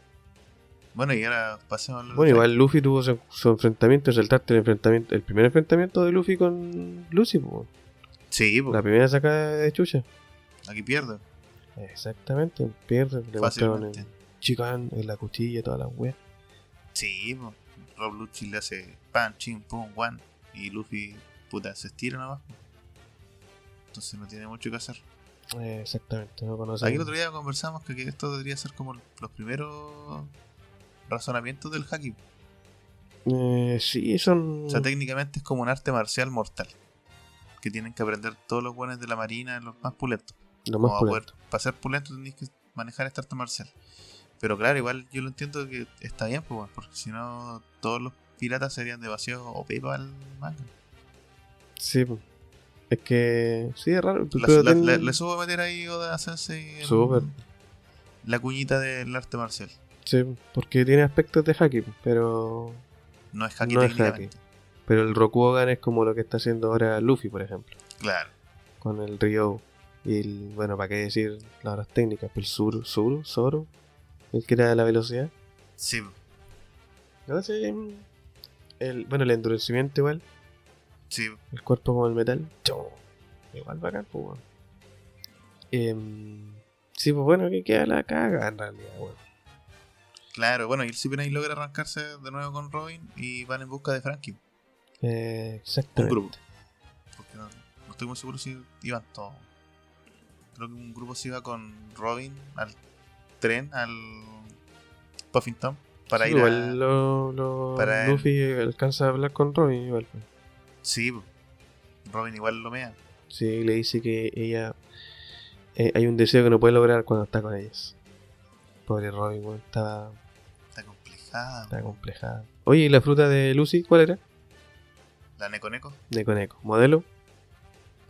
Bueno, y ahora pasemos a hablar de Bueno, igual. Luffy tuvo su, su enfrentamiento, saltaste el enfrentamiento, el primer enfrentamiento de Luffy con Lucy, po. Sí, po, la primera sacada de chucha. aquí pierde. Exactamente, pierde, le Fácilmente. en Chican, en la cuchilla, todas las weas. Sí, po. Rob Lucci le hace pan, chin, pum, one. Y Luffy, puta, se estira nada más. po. Entonces no tiene mucho que hacer. Eh, exactamente, no conoce. Aquí el otro día conversamos que, esto debería ser como los primeros razonamientos del haki. Eh, sí, son. O sea, técnicamente es como un arte marcial mortal. Que tienen que aprender todos los buenos de la marina, los más pulentos. lo más Como pulento. poder- para ser pulento tenéis que manejar este arte marcial. Pero claro, igual yo lo entiendo que está bien, pues, porque si no, todos los piratas serían demasiado OP para el manga. Sí, po. es que. Sí, es raro. La- pero la- ten- le, le subo a meter ahí Oda Sensei en Súper. la cuñita del arte marcial. Sí, porque tiene aspectos de haki, pero. No es haki No es técnicamente. Pero el Rokugan es como lo que está haciendo ahora Luffy, por ejemplo. Claro. Con el Ryo. Y el. Bueno, ¿para qué decir las horas técnicas? Pues el Suru, Suru, Zoro. El que era la velocidad. Sí, No sé. El, bueno, el endurecimiento igual. sí. El cuerpo como el metal. Chau. Igual bacán, pues, weón. Em, sí, pues bueno, que queda la caga en realidad, weón. Claro, bueno, y el CP9 logra arrancarse de nuevo con Robin y van en busca de Frankie. Eh, Un exactamente. grupo. Porque no, no estoy muy seguro si iban todos. Creo que un grupo se iba con Robin al tren, al Puffington, para Sí, ir igual a... lo, lo- para Luffy alcanza a hablar con Robin igual. pues. Sí. Robin igual lo mea. Sí, le dice que ella eh, hay un deseo que no puede lograr cuando está con ellas. Pobre Robin, weón, está, Está complejada. está complejada. Oye, ¿y la fruta de Lucy cuál era? La De conejo. ¿Modelo?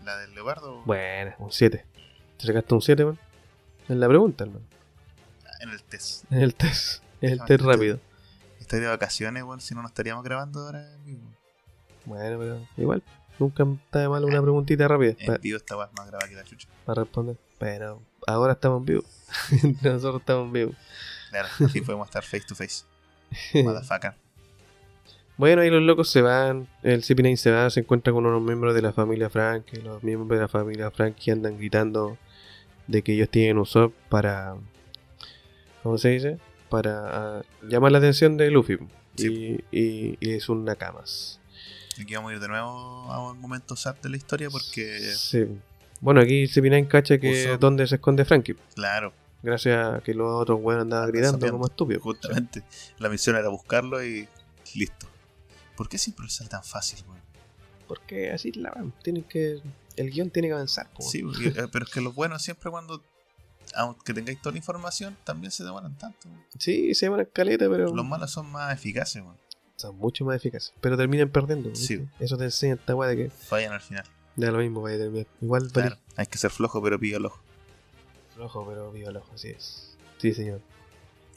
la del leopardo. Bueno, un 7. ¿Te sacaste un 7, man? En la pregunta, hermano. En el test. En el test. En el Ah, test rápido. Estoy de vacaciones, weón, si no nos estaríamos grabando ahora mismo. Bueno, pero igual. Nunca está de mal una preguntita rápida En para vivo esta weá más grabada que la chucha. responder. Pero ahora estamos en vivo. [laughs] Nosotros estamos en vivo. Claro, así podemos estar face to face. [laughs] Motherfucker. Bueno, ahí los locos se van, el CP9 se va, se encuentra con unos miembros de la familia Frank, y los miembros de la familia Frank que andan gritando de que ellos tienen un SOP para, ¿cómo se dice? Para ah, llamar la atención de Luffy. Sí. Y, y, y es un Nakamas. Aquí vamos a ir de nuevo a un momento sad de la historia porque, Sí. Bueno, aquí CP9 cacha que Usopp. dónde se esconde Frankie. claro, Gracias a que los otros buenos andaban gritando como estúpidos. justamente la misión era buscarlo y listo. ¿Por qué siempre sale tan fácil, weón? Porque así la van. Tienen que, el guion tiene que avanzar. po. Sí, porque- eh, pero es que los buenos siempre cuando, aunque tengáis toda la información, también se demoran tanto. weón. Sí, se a caleta, pero... Los malos son más eficaces, weón. son mucho más eficaces. Pero terminan perdiendo. Sí. Eso te enseña esta weá de que Fallan al final. da lo mismo, vaya a terminar. Igual Claro, hay que ser flojo, pero pillo el ojo. flojo, pero viva el ojo, así es. Sí, señor.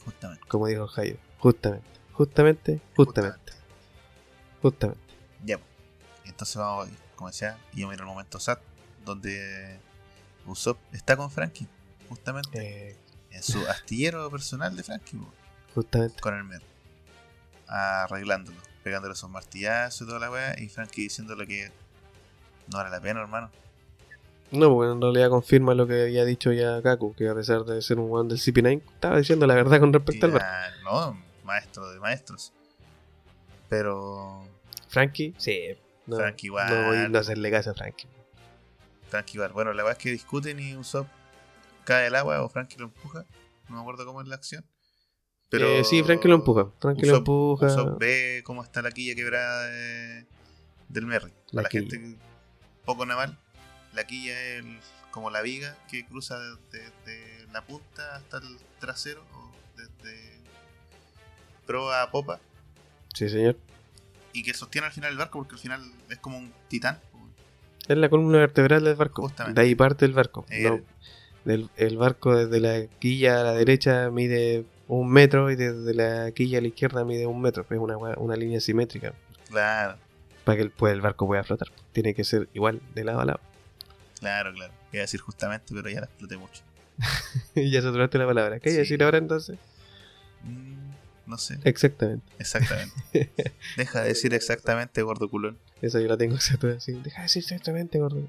Justamente. Como dijo Jairo. Justamente. Justamente, justamente. Justamente. Ya, pues. Entonces vamos, como decía, y yo miro el momento sad, donde Usopp está con Frankie, justamente, Eh, en su astillero personal de Frankie, justamente. con el mer, arreglándolo, pegándole esos martillazos y toda la weá, y Frankie diciéndole que no vale la pena, hermano. No, porque en realidad confirma lo que había dicho ya Kaku, que a pesar de ser un weón del CP9, estaba diciendo la verdad con respecto al ah, no, maestro de maestros. Pero Frankie, sí. No, Frankie igual. No voy a hacerle caso a Frankie. Frankie igual. Bueno, la weá es que discuten y Usopp cae al agua o Frankie lo empuja. No me acuerdo cómo es la acción. Pero Eh, sí, Frankie lo empuja. Frankie lo Usopp- empuja. Usopp ve cómo está la quilla quebrada de- del Merry. La Para la quilla. gente poco naval, la quilla es el- como la viga que cruza desde de la punta hasta el trasero, o desde proa a popa, Sí, señor. y que sostiene al final el barco, porque al final es como un titán. Es la columna vertebral del barco. Justamente. De ahí parte el barco. Eh, No, el barco desde la quilla a la derecha mide un metro y desde la quilla a la izquierda mide un metro. Es una, una línea simétrica Claro. para que el, pues, el barco pueda flotar. Tiene que ser igual de lado a lado. Claro, claro. Iba a decir justamente, pero ya la exploté mucho. y [laughs] ya se trovaste la palabra. ¿Qué Sí. decir ahora entonces? Mm, no sé. Exactamente. Exactamente. [laughs] Deja de decir exactamente, gordo culón. Esa yo la tengo [laughs] exacta así. Deja de decir exactamente, gordo.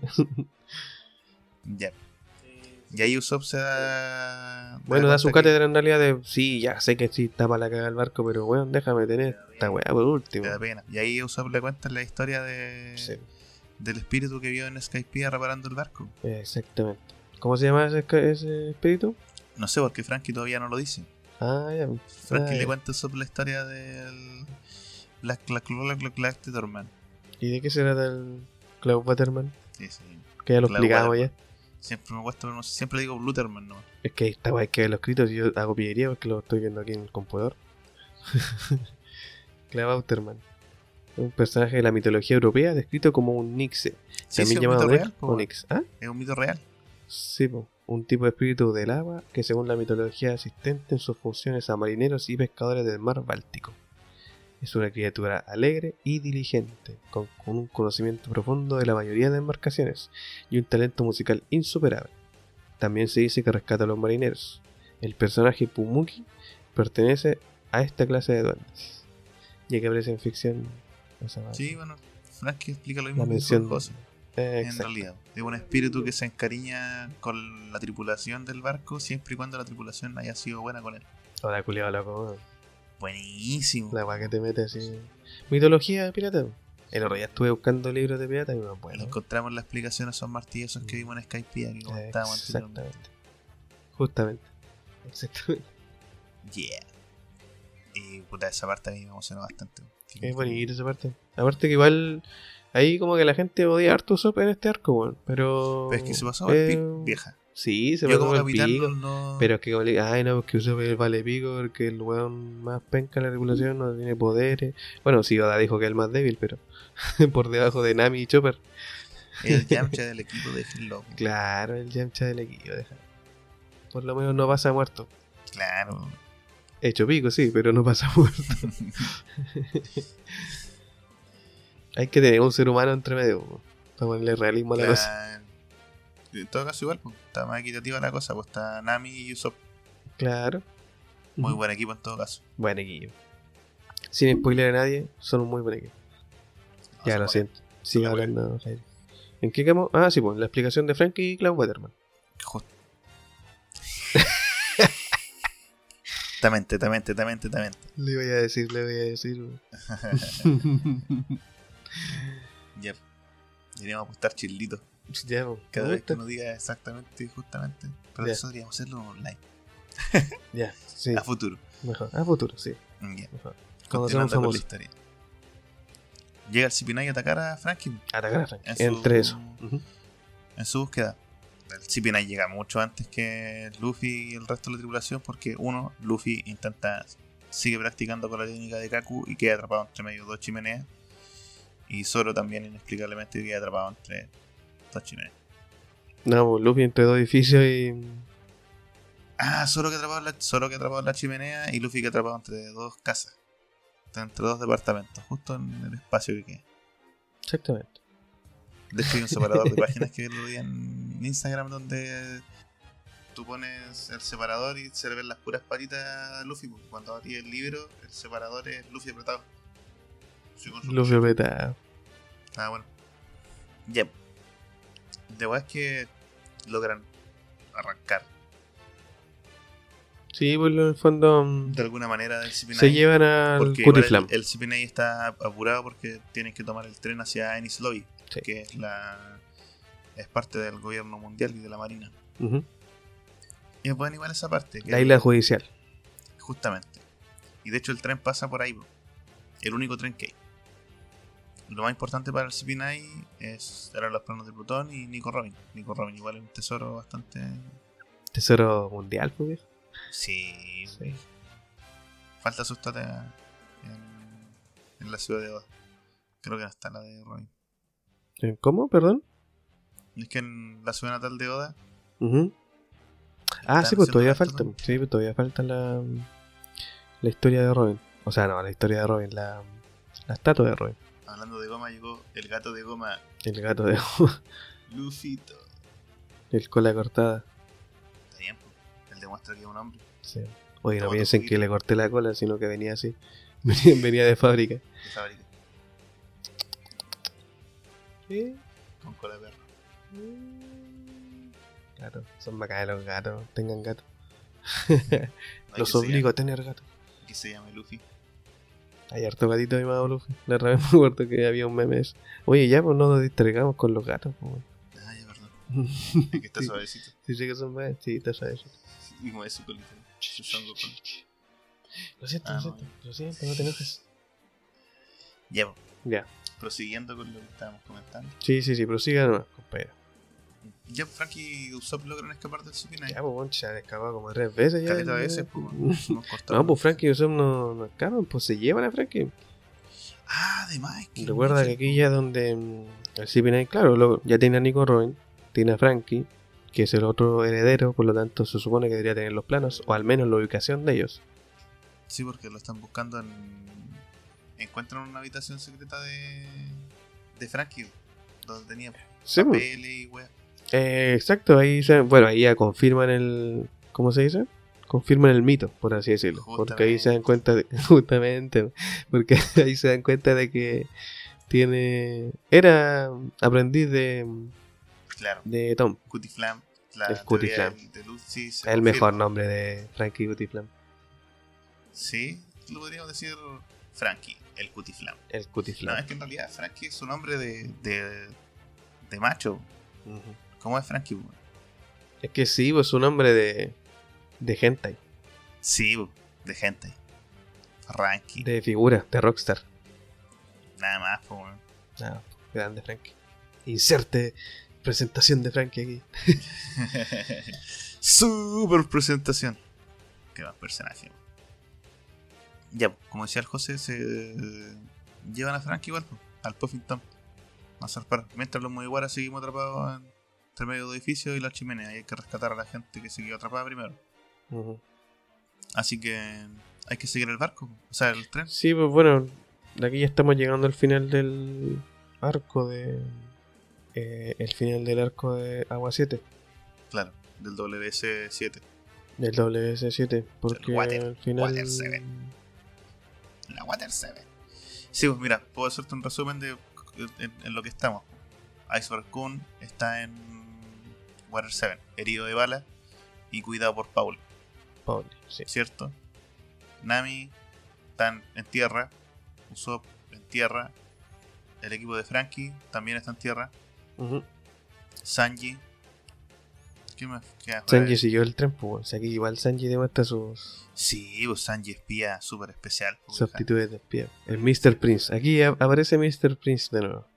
Ya. Y ahí Usopp se da. bueno, da su que cátedra en realidad de. Sí, ya sé que sí está para la caga el barco, pero bueno, déjame tener esta weá por último. Da pena. Y ahí Usopp le cuenta la historia de, Sí, del espíritu que vio en Skypiea reparando el barco. exactamente. ¿Cómo se llama ese, ese espíritu? No sé, porque Frankie todavía no lo dice. Ah, ya. Frankie Ah, le cuenta Usopp la historia del. Black Black Black Black. ¿Y de qué se trata el Cloud Waterman? Sí, sí. Que ya lo explicamos ya. Siempre me cuesta pronunciar- Siempre digo Bluterman, ¿no? Es que esta hay que ver los escritos y yo hago pillería porque lo estoy viendo aquí en el computador. [laughs] Cloud Waterman. Un personaje de la mitología europea descrito como un Nixe. Sí, También un llamado mito real. o Nix. ¿Ah? Es un mito real. Sí, po. un tipo de espíritu del agua que según la mitología asistente en sus funciones a marineros y pescadores del mar Báltico. Es una criatura alegre y diligente, con, con un conocimiento profundo de la mayoría de embarcaciones y un talento musical insuperable. También se dice que rescata a los marineros. El personaje Pumuki pertenece a esta clase de duendes, ya que aparece en ficción. madre. Sí, bueno, Frankie explica lo mismo la que mención. José, Eh, en exacto. realidad. Es un espíritu que se encariña con la tripulación del barco siempre y cuando la tripulación haya sido buena con él. Ahora, culiado loco, weón. Buenísimo. La weá que te mete así. Mitología de pirata. El otro día estuve buscando libros de pirata y Lo bueno. encontramos en la explicación a esos martillazos que vimos en Skype que comentábamos. Exactamente. Justamente. Exactamente. Yeah. Y puta, esa parte a mí me emocionó bastante. Es bonito esa parte. Aparte que igual. Ahí como que la gente odia harto Usopp en este arco, weón. Pero. Pero es que se pasó eh, vieja. Sí, se Yo como por el capitán pico. no... Pero es que como le ay no, porque es el vale pico, porque el weón más penca en la regulación no tiene poderes. Bueno, sí, Oda dijo que es el más débil, pero [laughs] por debajo de Nami y Chopper. El [laughs] Yamcha del equipo de Loco. Claro, el Yamcha del equipo, deja. Por lo menos no pasa muerto. Claro. Hecho pico, sí, pero no pasa muerto. [laughs] Hay que tener un ser humano entre medio, para ponerle realismo a la cosa. En todo caso igual, pues, está más equitativa la cosa, pues está Nami y Usopp. Claro. Muy buen equipo en todo caso. Buen equipo. Sin spoiler a nadie, son un muy buen equipo. Ya No lo se siento. Sigue la hablando. Jair. ¿En qué quedamos? Ah, sí, pues la explicación de Frankie y Cloud Waterman. puede. Justamente, tamente, tamente, tamente. Le voy a decir, le voy a decir. [laughs] Ya. Deberíamos apostar chilitos. Ya, pues, Cada vez que uno diga exactamente y justamente. Pero Ya. eso deberíamos hacerlo online. [laughs] Ya, sí, A futuro. mejor. A futuro, sí. Ya. Mejor. Cuando seamos con la famosos. historia. Llega el Cipinay a atacar a Frankie Atacar a. En su- Entre eso. En su búsqueda. El Cipinay llega mucho antes que Luffy y el resto de la tripulación porque uno, Luffy intenta, sigue practicando con la técnica de Kaku y queda atrapado entre medio de dos chimeneas. Y Zoro también inexplicablemente queda atrapado entre chimeneas. No, pues Luffy entre dos edificios y. Ah, Zoro que atrapado en la, Zoro que atrapado en la chimenea y Luffy que atrapado entre dos casas. Entre dos departamentos, justo en el espacio que queda. Exactamente. De hecho, hay un separador de [laughs] páginas que lo vi en Instagram donde tú pones el separador y se le ven las puras patitas a Luffy. porque Cuando abrí el libro, el separador es Luffy apretado. Luffy apretado. Ah, bueno. Ya. De verdad es que logran arrancar Sí, pues en el fondo. mm, de alguna manera del CP9. Se llevan al igual Cutiflam. el, el CP9 está apurado porque tienen que tomar el tren hacia Ennis Lobby, Sí. que es la es parte del gobierno mundial y de la marina. Ujú. Y es buena igual esa parte. que La isla judicial. Justamente. Y de hecho el tren pasa por ahí. El único tren que hay. Lo más importante para el CP9 es eran los planos de Plutón y Nico Robin. Nico Robin igual es un tesoro bastante... Tesoro mundial, pues. Sí, güey. Falta su estatua en, en la ciudad de Oda. Creo que no está la de Robin. ¿Cómo? Perdón. Es que en la ciudad natal de Oda... Ujú. Ah, sí, pues todavía falta. Sí, pues todavía falta la. La historia de Robin. O sea, no, la historia de Robin. La, la estatua de Robin. Hablando de goma, llegó el gato de goma El gato de. Lufito. El cola cortada. Está bien, pues. Él demuestra que es un hombre Sí. Oye, no piensen que le corté la cola, sino que venía así. [laughs] Venía, de fábrica. de fábrica, con cola de perro. Gato, son bacanes los gatos. Tengan gato. No [laughs] Los obligo a tener gato. Que se llame Luffy. Hay harto gatito llamado Luffy. La otra vez me acuerdo que había un meme. de eso. Oye, ya pues no nos distraigamos con los gatos. Pues. Ah, ya, perdón. [laughs] Es que está Sí. suavecito. Sí, sé que son más. Sí, está suave. Y mueve su colita. Lo siento, Ah, lo siento. Lo siento, no te enojes. Ya, pues, Ya. prosiguiendo con lo que estábamos comentando. Sí, sí, sí, prosiga nomás, compañero. Ya, Frankie y Usopp logran escapar del Supinai. Ya, pues, bueno, se han escapado como tres veces ya. Caleta veces, pues, nos [laughs] cortaron. No, pues Frankie y Usopp no, no escapan, pues se llevan a Frankie. Ah, además. que Recuerda que aquí ya donde mm, el CP9, claro, lo- ya tiene a Nico Robin, tiene a Frankie, que es el otro heredero, por lo tanto se supone que debería tener los planos, o al menos la ubicación de ellos. Sí, porque lo están buscando en. Encuentran una habitación secreta de. de Frankie. Donde tenía Sí, pues. papeles y weá. Eh, exacto, ahí se, bueno, ahí ya confirman el, ¿cómo se dice? Confirman el mito, por así decirlo, porque ahí se dan cuenta de, [laughs] justamente, porque [laughs] ahí se dan cuenta de que tiene, era aprendiz de, Claro, de Tom, Cutiflam. La El Cutiflam. de se el confirma. mejor nombre de Frankie Cutiflam, Sí, lo podríamos decir Frankie, el Cutiflam. el No, Cutiflam. es que en realidad Frankie es su nombre de, de, de macho. Ujú. ¿Cómo es Frankie? Es que sí, pues su nombre de, de hentai, Sí, de gente. Frankie. de figura, de rockstar. Nada más, po, weón. Ah, grande Frankie. Inserte presentación de Frankie aquí. [laughs] Super presentación. Qué más personaje. Ya, pues, como decía el José, se llevan a Frankie igual, pues, al Puffington. A zarpar. Mientras los Mugiwara seguimos atrapados en- entre medio de edificios y la chimenea. Y hay que rescatar a la gente que se quedó atrapada primero. Así que hay que seguir el barco, o sea, el tren. Sí, pues bueno, de aquí ya estamos llegando al final del arco de. eh, el final del arco de Agua 7, Claro, del WS7. del WS7, porque Water- al final. Water 7. La Water 7. Sí, pues mira, puedo hacerte un resumen de en, en lo que estamos. Iceberg Kun está en Water 7, herido de bala y cuidado por Paul, Pauli, sí. ¿cierto? Nami están en tierra, Usopp en tierra, el equipo de Frankie también está en tierra. Sanji. ¿Qué más queda? Sanji siguió el tren, pues. o sea, aquí igual Sanji demuestra sus, Sí, pues Sanji espía súper especial. pues, sus de espía. El Mr. Prince. Aquí aparece Mr. Prince de nuevo.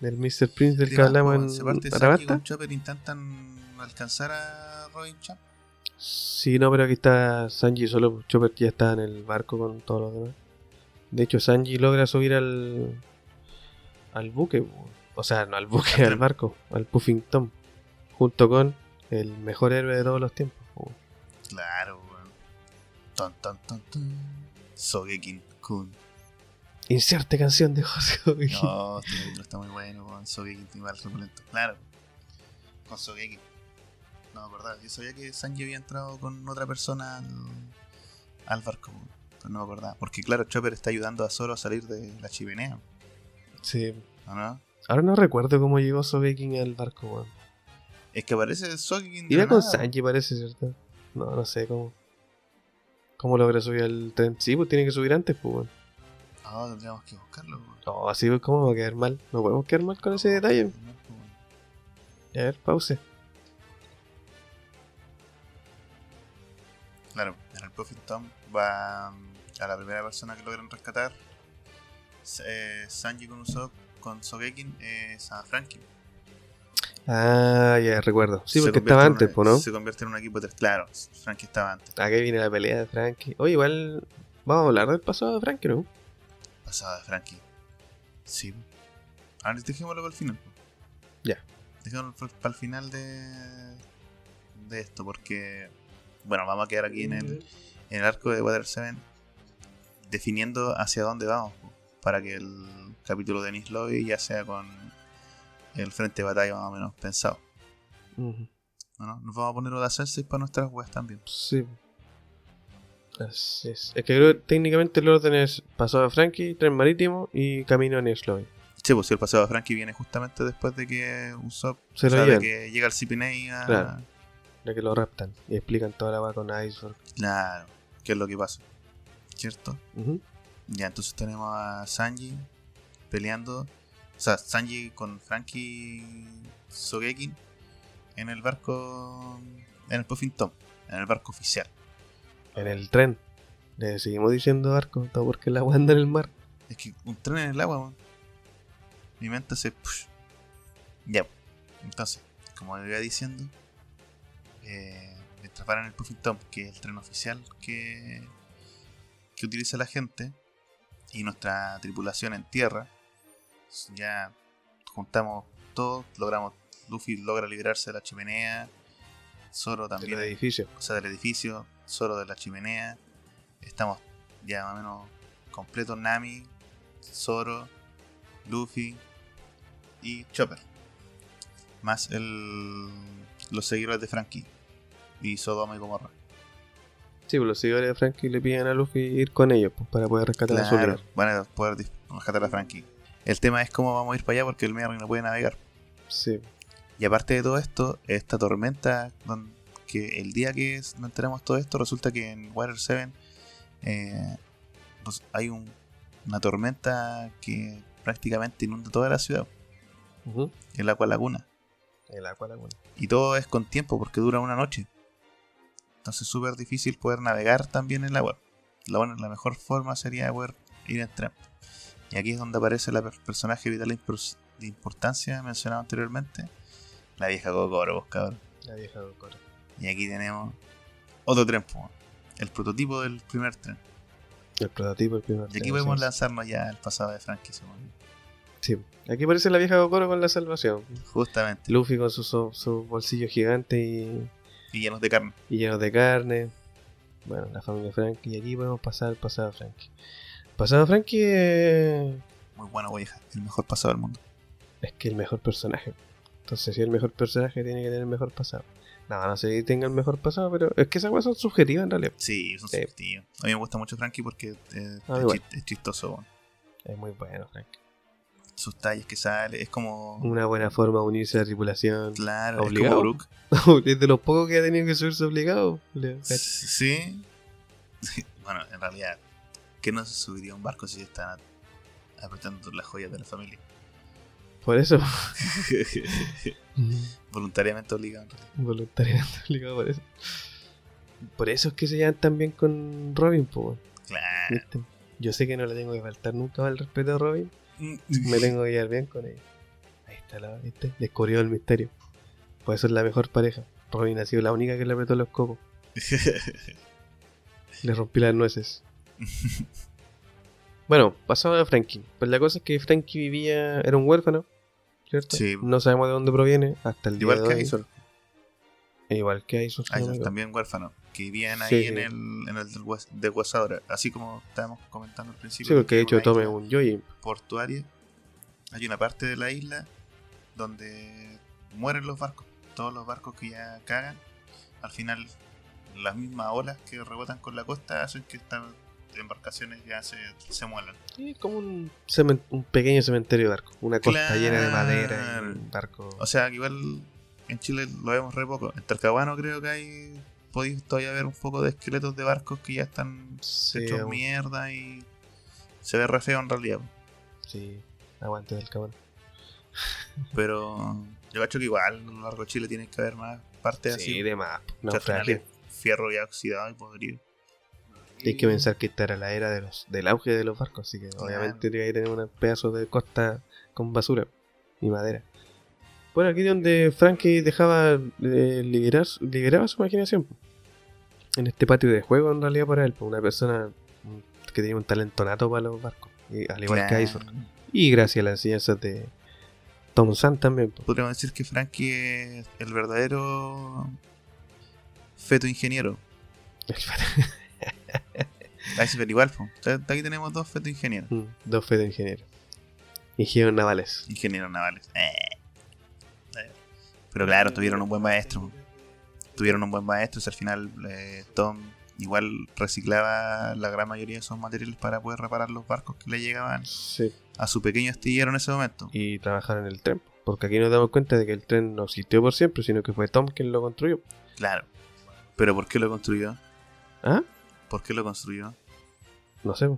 Claro. El Mr. Prince del que hablamos pues, parte en Sanji Arabasta. con Chopper intentan alcanzar a Robin Champ. Sí, no, pero aquí está Sanji solo. Chopper ya está en el barco con todos los demás. De hecho, Sanji logra subir al. al buque. po. O sea, no al buque, Al barco, al Puffing Tom. Junto con el mejor héroe de todos los tiempos. po. Claro, weón. Ton, ton, ton, ton. Sogekin Kun. Inserte canción de José Ogi. No, este capítulo está muy bueno, con Sogekin igual repulento. Claro. Con Sogekin. No, verdad. Yo sabía que Sanji había entrado con otra persona al, al barco, pero no me acordaba. Porque claro, Chopper está ayudando a Zoro a salir de la chimenea, Sí. ¿o no? Ahora no recuerdo cómo llegó Sobekin al barco, weón. Es que aparece Sogekin Iba con Sanji, parece, ¿cierto? No, no sé cómo. ¿Cómo logra subir al tren? Sí, pues tiene que subir antes, pues, weón. No, tendríamos que buscarlo. No, así ¿cómo va a quedar mal? No podemos quedar mal con ese detalle. No. A ver, pause. Claro, en el Puffin Tom va mm, a la primera persona que logran rescatar. Eh, Sanji con Usopp, con Sogekin, es a Frankie. Ah, ya recuerdo. Sí, Se porque estaba antes, una- ¿no? Se convierte en un equipo de tres. Claro, Frankie estaba antes. Acá viene la pelea de Frankie. Oye, igual vamos a hablar del pasado de Frankie, ¿no? Pasada de Frankie. Sí. Ahora dejémoslo para el final. Ya. Dejémoslo para el final de, de esto, porque. Bueno, vamos a quedar aquí en el, en el arco de Water 7 definiendo hacia dónde vamos para que el capítulo de Nice Lobby ya sea con el frente de batalla más o menos pensado. Ujú. ¿o ¿no? Nos vamos a poner Oda Sensei para nuestras weas también. Sí. Es. Que creo que técnicamente el orden es pasado a Frankie, tren marítimo y camino a Nesloy. Sí, pues si el pasado de Frankie viene justamente después de que Usopp, Se o lo sea, de llevan. que llega el CPNA a... Claro. Ya que lo raptan y explican toda la va con Iceberg. Claro, qué es lo que pasa. ¿Cierto? Ya, entonces tenemos a Sanji peleando. O sea, Sanji con Frankie Sogekin en el barco. En el Puffin Tom, en el barco oficial. En el tren. Le seguimos diciendo barco, todo porque la agua anda en el mar. Es que un tren en el agua, weón. Mi mente se. push. Ya, entonces, como le iba diciendo, eh, mientras en el Puffin Tom, que es el tren oficial que, que utiliza la gente, y nuestra tripulación en tierra, ya juntamos todo, logramos. Luffy logra liberarse de la chimenea, Zoro también el edificio. o sea, del edificio, Zoro de la chimenea. Estamos ya más o menos completos Nami, Zoro, Luffy y Chopper. Más el, los seguidores de Frankie y Sodoma y Gomorra. Sí, pues los seguidores de Frankie le piden a Luffy ir con ellos pues, para poder rescatar a su Claro, van a poder dis- rescatar a Frankie. El tema es cómo vamos a ir para allá porque el Merry no puede navegar. Sí. Y aparte de todo esto, esta tormenta, don- que el día que nos enteramos todo esto, resulta que en Water 7 eh, pues hay un- una tormenta que prácticamente inunda toda la ciudad, Ujú. el Aqua Laguna. El agua laguna. Y todo es con tiempo porque dura una noche. Entonces es súper difícil poder navegar también en el agua. La, buena- la mejor forma sería poder ir en tren. Y aquí es donde aparece el personaje vital de impor- de importancia mencionado anteriormente. La vieja vos, cabrón. La vieja Kokoro. Y aquí tenemos otro tren, el prototipo del primer tren. El prototipo, el primer Y aquí tren, podemos sí. lanzarnos ya al pasado de Frankie, según- Sí. Aquí aparece la vieja Kokoro con la salvación. justamente, Luffy con su, su, su bolsillo gigante y, y llenos de carne. y llenos de carne. Bueno, la familia Frankie. Y aquí podemos pasar al pasado de Frankie. Pasado de Frankie es, Muy buena vieja, el mejor pasado del mundo. es que el mejor personaje. Entonces, si el mejor personaje tiene que tener el mejor pasado. No, no sé si tenga el mejor pasado, pero es que esas cosas son subjetivas en realidad. Sí, son Sí. subjetivos. A mí me gusta mucho Frankie porque eh, Ah, es, chistoso. Es muy bueno, Frankie. Sus talles que sale, es como. Una buena forma de unirse a la tripulación. Claro, obligado. es como Brook. [laughs] es de los pocos que ha tenido que subirse obligado. Le- Sí. bueno, en realidad, ¿qué no se subiría a un barco si están apretando las joyas de la familia? Por eso. [laughs] Voluntariamente obligado. Voluntariamente [laughs] obligado por eso. Por eso es que se llevan tan bien con Robin, po, Claro. ¿viste? Yo sé que no le tengo que faltar nunca el respeto a Robin. Me tengo que llevar bien con ella. Ahí está la, ¿viste? Descubrió el misterio. Por eso es la mejor pareja. Robin ha sido la única que le apretó los cocos. [laughs] Le rompí las nueces. Bueno, pasaba a Frankie. Pues la cosa es que Frankie vivía, era un huérfano, ¿cierto? Sí. No sabemos de dónde proviene hasta el día Igual de que hoy. Aizor. E Igual que Aizor. no Aizor también huérfano. Que vivían ahí Sí, en el, en el de Huesadora. Así como estábamos comentando al principio. Sí, porque de hecho tome un Yoyi. portuaria. Hay una parte de la isla donde mueren los barcos. Todos los barcos que ya cagan. Al final, las mismas olas que rebotan con la costa hacen que estas embarcaciones ya se, se muelan. Sí, como un, pequeño cementerio de barco. Una costa Claro. llena de madera y un barco. O sea, igual en Chile lo vemos re poco. En Talcahuano creo que hay. Podéis todavía ver un poco de esqueletos de barcos que ya están Sí, hechos aún- mierda y se ve re feo en realidad. sí, aguante del cabrón. [laughs] Pero yo cacho que igual a lo largo de Chile tiene que haber más partes Sí, así. de más. O sea, al final Naufragio. es fierro ya oxidado y podrido. Hay que pensar que esta era la era de los, del auge de los barcos, así que Claro. obviamente tiene que tener un pedazo de costa con basura y madera. Bueno, aquí donde Frankie dejaba eh, liberar, liberaba su imaginación. En este patio de juego, en realidad, para él, una persona mm, que tenía un talento nato para los barcos, y- al igual que. Aizor. Y gracias a las enseñanzas de Tom San también. Podríamos decir que Frankie es el verdadero feto ingeniero. [laughs] Ahí se ve igual, Aquí tenemos dos feto ingenieros. Mm, Dos fe de ingeniero. Ingenieros navales. Ingenieros navales. Eh. Eh. Pero claro, tuvieron un buen maestro. Tuvieron un buen maestro. y al final eh, Tom igual reciclaba la gran mayoría de esos materiales para poder reparar los barcos que le llegaban Sí. a su pequeño astillero en ese momento. Y trabajar en el tren. Porque aquí nos damos cuenta de que el tren no existió por siempre, sino que fue Tom quien lo construyó. Claro. Pero ¿por qué lo construyó? ¿Ah? ¿Por qué lo construyó? No sé.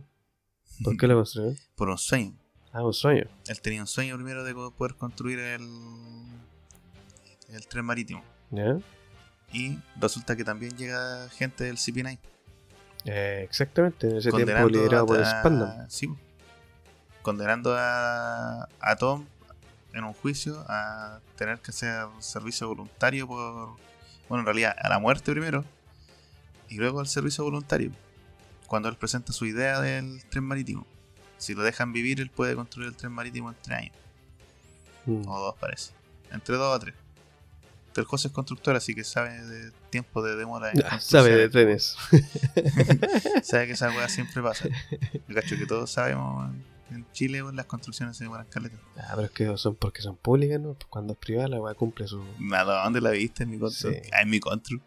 ¿Por qué lo construyó? [laughs] Por un sueño. Ah, un sueño. Él tenía un sueño primero de poder construir el, el tren marítimo. ¿Ya? Y resulta que también llega gente del CP9. Eh, exactamente, en ese tiempo liderado por a- Spandam. sí, condenando a, a Tom en un juicio a tener que hacer servicio voluntario por. Bueno, en realidad a la muerte primero y luego al servicio voluntario. Cuando él presenta su idea del tren marítimo. Si lo dejan vivir, él puede construir el tren marítimo en tres años. Mm. O dos, parece. Entre dos o tres. El José es constructor, así que sabe de tiempo de demora. en Ah, sabe de trenes. [laughs] sabe que esa weá siempre pasa. Yo cacho que todos sabemos en- Chile las construcciones se demoran caleta. Ah, pero es que son porque son públicas, ¿no? Pues cuando es privada la weá cumple su... ¿A dónde la viste en mi control? Sí. Ah, en mi control.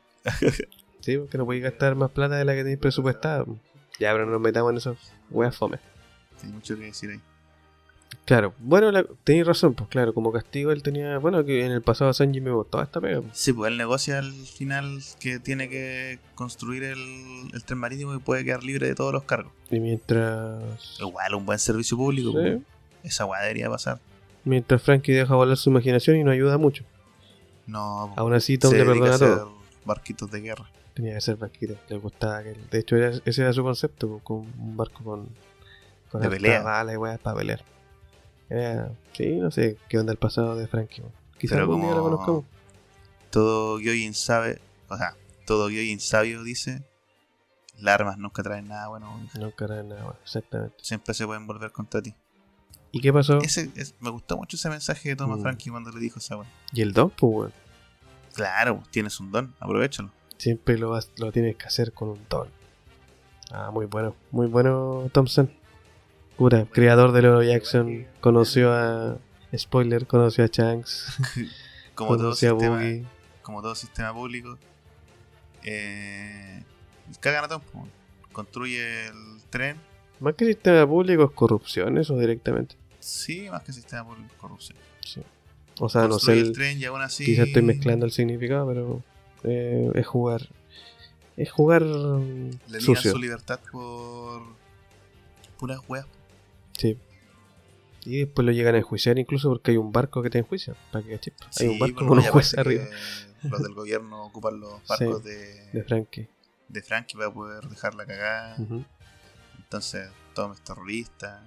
Sí, porque no podéis gastar más plata de la que tenéis presupuestada. Ya, pero no nos metamos en esos weas fome. Hay mucho que decir ahí. Claro, bueno, la- tenéis razón, pues claro, como castigo él tenía... Bueno, que en el pasado Sanji me botó esta pega. pues. Sí, pues él negocia al final que tiene que construir el, el tren marítimo y puede quedar libre de todos los cargos. Y mientras... Igual, un buen servicio público. Sí. pues. Esa weá debería pasar. Mientras Frankie deja volar su imaginación y no ayuda mucho. No, pues, Aún así Tom le perdona todo. barquitos de guerra. Tenía que ser barquito, le gustaba que... De hecho, era- ese era su concepto, pues, con un barco con... Con De pelea. bala y weas para pelear. Era... Sí, no sé qué onda el pasado de Frankie. pues. Quizás algún día lo conozcamos. Todo Gyojin sabe, o sea, todo Gyojin sabio dice, las armas nunca traen nada bueno, No, cara, nada, bueno, exactamente. siempre se pueden volver contra ti. ¿Y qué pasó? Ese, es- me gustó mucho ese mensaje que toma Mm. Frankie cuando le dijo esa weá. Y el don, pues, weón. Claro, tienes un don, aprovechalo. Siempre lo, vas- lo tienes que hacer con un don. Ah, muy bueno. Muy bueno, Thompson. Pura, creador de Loro Jackson. Conoció a. Spoiler, conoció a Shanks. [laughs] Como todo, a sistema, Boogie. como todo sistema público, eh, cagan a. Construye el tren, Más que sistema público es corrupción, eso directamente. sí, más que sistema público, corrupción. Sí. O sea, no sé, el el- tren y aún así... quizás estoy mezclando el significado, pero eh, es jugar. Es jugar Le niegan sucio. su libertad por puras weas. Sí. Y después lo llegan a enjuiciar incluso porque hay un barco que te enjuicia. Para que. Hay un barco pero con un juez arriba Los del gobierno ocupan los [laughs] barcos de, de Frankie. de Frankie para poder dejarla cagada. Ujú. Entonces Tom es terrorista.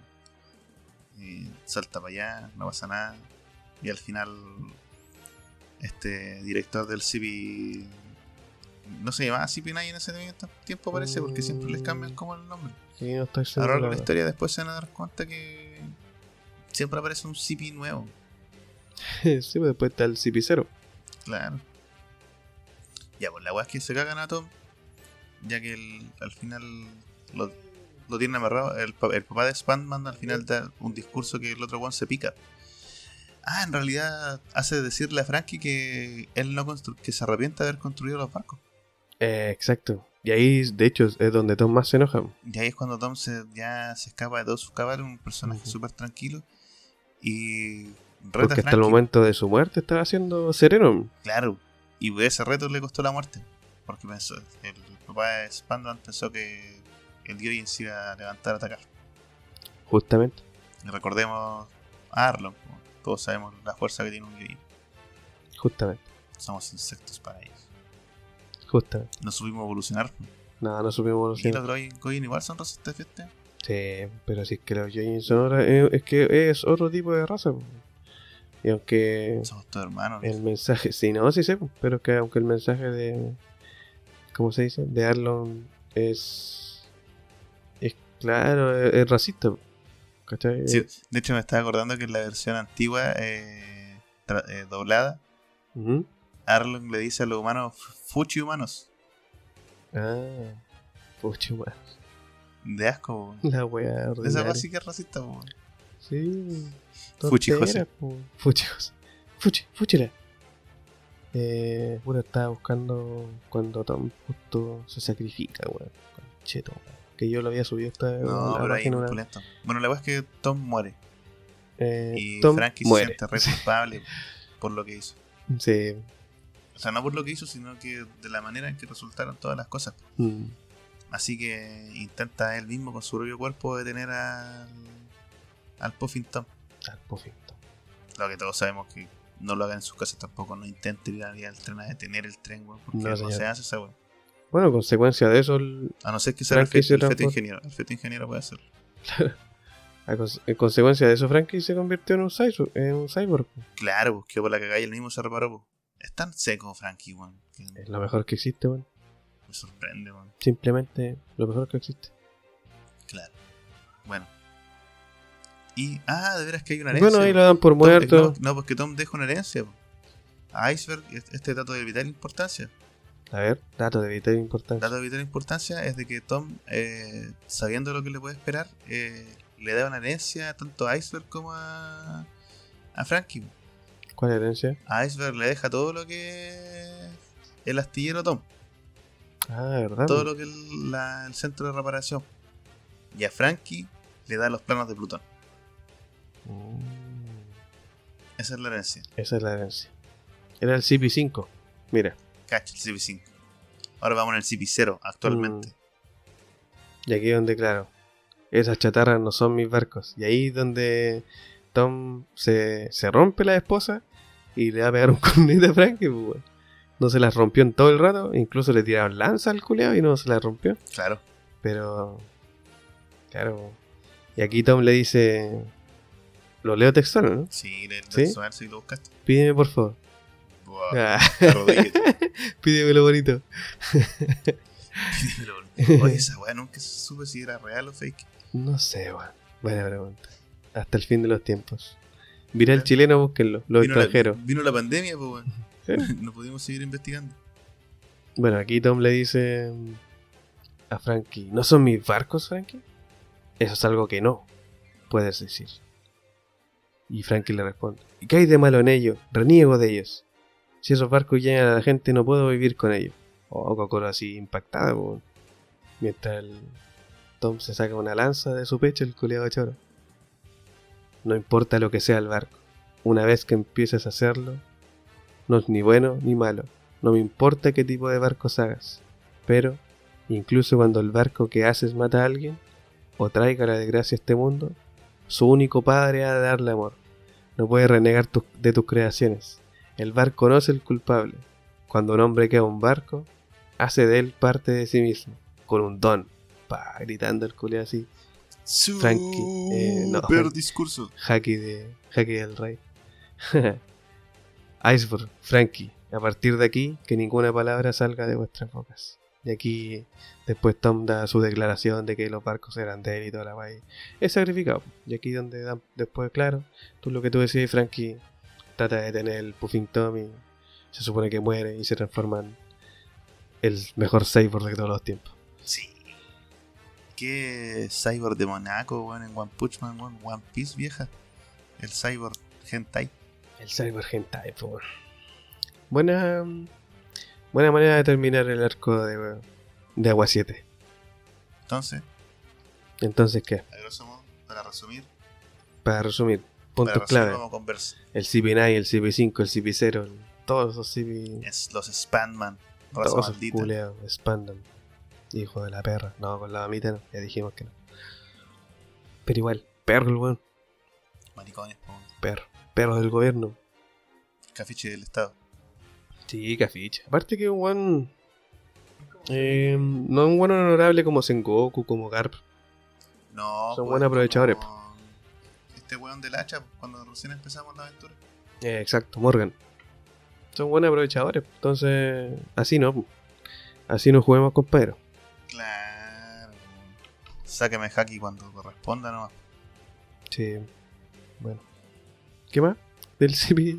Y salta para allá, no pasa nada. Y al final, este director del CP. No se llamaba CP9 en ese tiempo, parece, porque siempre les cambian como el nombre. Sí, no estoy seguro. de la historia, después se van a dar cuenta que siempre aparece un CP nuevo. [laughs] sí, pues después está el CP0. Claro. Ya, pues la weá es que se cagan a Tom, ya que el- al final lo, lo tienen amarrado. El, el papá de Spandman al final da un discurso que el otro one se pica. Ah, en realidad hace decirle a Frankie que él no constru que se arrepienta de haber construido los barcos. Eh, exacto. Y ahí, de hecho, es donde Tom más se enoja. Y ahí es cuando Tom se, ya se escapa de todos sus cabales, un personaje súper tranquilo. Y reta a Porque hasta el momento de su muerte estaba siendo sereno. Claro, y ese reto le costó la muerte. Porque pensó, el papá de Spandman pensó que el Gyojin se iba a levantar a atacar. Justamente. Y recordemos a Arlon. Todos sabemos la fuerza que tiene un Gyojin. Justamente. Somos insectos para ellos. Justamente. No supimos evolucionar. Nada, no supimos Y los evolucionar. Gyojin igual son a este. Sí, pero si es que los Yoyin son eh, es que es otro tipo de raza. po. Y aunque Somos todos hermanos. el mensaje, sí, no, sí sé, po, pero que aunque el mensaje de, ¿cómo se dice? De Arlon es, es claro, es, es racista. po, ¿Cachai? Sí, de hecho me estaba acordando que en la versión antigua, eh, eh, doblada, Ujú. Arlon le dice a los humanos fuchi humanos. Ah, pucha, weón. De asco. po. La wea Esa weá sí que es racista. po. Sí. Fuchi José. Fuchi José. Fuchi, fuchila. Eh, estaba buscando cuando Tom justo se sacrifica, weón. Cheto, weón. Que yo lo había subido esta No, la pero ahí página una-. Bueno, la verdad es que Tom muere. eh, Y Tom Frankie muere. se siente re culpable por lo que hizo. Sí. O sea, no por lo que hizo, sino que de la manera en que resultaron todas las cosas. Mm. Así que intenta él mismo con su propio cuerpo detener al, al Puffin Tom. Al Puffington. Lo que todos sabemos que no lo haga en su casa tampoco. No intente ir al tren a detener el tren, weón. Porque No, se hace esa weón. Bueno, consecuencia de eso, el- A no ser que sea el, Frankie fe- se el feto ingeniero. El feto ingeniero puede hacerlo. [laughs] a cons- en consecuencia de eso, Frankie se convirtió en un, cyborg, en un cyborg. Claro, pues quedó por la cagada y él mismo se reparó. Es tan seco, Frankie, weón. Que Es lo mejor que existe, weón. me sorprende, weón. Simplemente lo mejor que existe. Claro. Bueno. Y, ah, de veras que hay una herencia. Bueno, ahí lo dan por Tom- muerto. No, no, porque Tom deja una herencia. po. A Iceberg, este dato de vital importancia. A ver, dato de vital importancia. dato de vital importancia es de que Tom, eh, sabiendo lo que le puede esperar, eh, le da una herencia tanto a Iceberg como a, a Frankie. ¿Cuál herencia? A Iceberg le deja todo lo que el astillero Tom, Ah, ¿verdad? todo lo que el, la- el centro de reparación. Y a Frankie le da los planos de Plutón. Mm, Esa es la herencia. esa es la herencia. Era el CP5. Mira. Cacha, el CP5. Ahora vamos en el CP0 actualmente. Y aquí donde, claro, esas chatarras no son mis barcos. Y ahí donde Tom se, se rompe la esposa y le va a pegar un [laughs] cornito a Frankie, pues. No se las rompió en todo el rato. Incluso le tiraron lanza al culeado y no se las rompió. Claro. Pero. Claro. Y aquí Tom le dice. Lo leo textual, ¿no? Sí, le, ¿Sí? ¿Sí? si lo buscaste. Pídeme por favor. Ah, [laughs] pídemelo bonito. Pídemelo. Oye, esa weá nunca supe si era real o fake. No sé, weón. Buena pregunta. Hasta el fin de los tiempos. Viral Ya. chileno, búsquenlo. Los vino, la, extranjeros. vino la pandemia, pues weón. [laughs] No pudimos seguir investigando. Bueno, aquí Tom le dice mm, a Frankie, ¿no son mis barcos, Frankie? Eso es algo que no puedes decir. Y Frankie le responde, ¿y qué hay de malo en ello? Reniego de ellos. Si esos barcos llegan a la gente, no puedo vivir con ellos. Oh, Kokoro así impactada, po. mientras el Tom se saca una lanza de su pecho, el culiado choro. No importa lo que sea el barco, una vez que empieces a hacerlo, no es ni bueno ni malo. No me importa qué tipo de barcos hagas, pero incluso cuando el barco que haces mata a alguien o traiga la desgracia a este mundo, su único padre ha de darle amor. No puede renegar de tus creaciones. El barco no es el culpable. Cuando un hombre queda un barco, hace de él parte de sí mismo, con un don. Pa, gritando el culé así. Frankie, eh, no, discurso. Haki de Haki del Rey. [laughs] Iceberg, Frankie, a partir de aquí, que ninguna palabra salga de vuestras bocas. Y aquí, después Tom da su declaración de que los barcos eran de él y toda la guay. Es sacrificado. Y aquí, donde dan después, claro, tú lo que tú decías, Frankie, trata de tener el Puffing Tom y se supone que muere y se transforma en el mejor cyborg de todos los tiempos. Sí. ¿Qué cyborg de Monaco, weón, en One Punch Man, weón? One Piece, vieja. El cyborg hentai. El Cyber Hentai, por. Buena, buena manera de terminar el arco de, de Agua 7. Entonces, Entonces, ¿qué? modo, para resumir, Para resumir, puntos clave. El CP9, el CP5, el CP0, el- todos esos CP... Es los Spandman, Todos esos culeados, expandan. Hijo de la perra. No, con la mamita no, ya dijimos que no. Pero igual, perro el weón. Maricones, po, Perro. Perro del gobierno. cafiche del Estado. Sí, cafiche. Aparte que un weón... eh, no un weón honorable como Sengoku, como Garp. No, Son pues, buenos aprovechadores, como Este weón del hacha, cuando recién empezamos la aventura. Eh, exacto, Morgan. Son buenos aprovechadores. Entonces, así no. Así no juguemos, compadre. Claro. Sáqueme haki cuando corresponda nomás. Sí. Bueno. ¿Qué más? Del CP.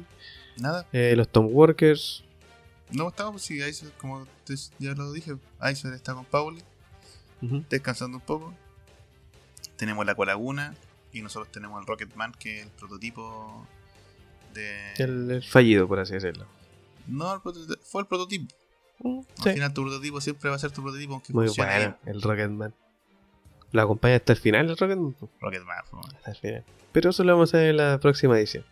Nada. Eh, los Tom Workers. No estamos, pues sí, Iceberg, como te- ya lo dije, Iceberg está con Pauli, descansando un poco. Tenemos la Colaguna y nosotros tenemos el Rocketman, que es el prototipo de, el, el fallido, por así decirlo. No, el prototipo- fue el prototipo. Mm, Al sí. final tu prototipo siempre va a ser tu prototipo, aunque Muy funcione bueno, el Rocketman. Lo acompaña hasta el final el Rocketman. Rocketman, po. Hasta el final. Pero eso lo vamos a ver en la próxima edición.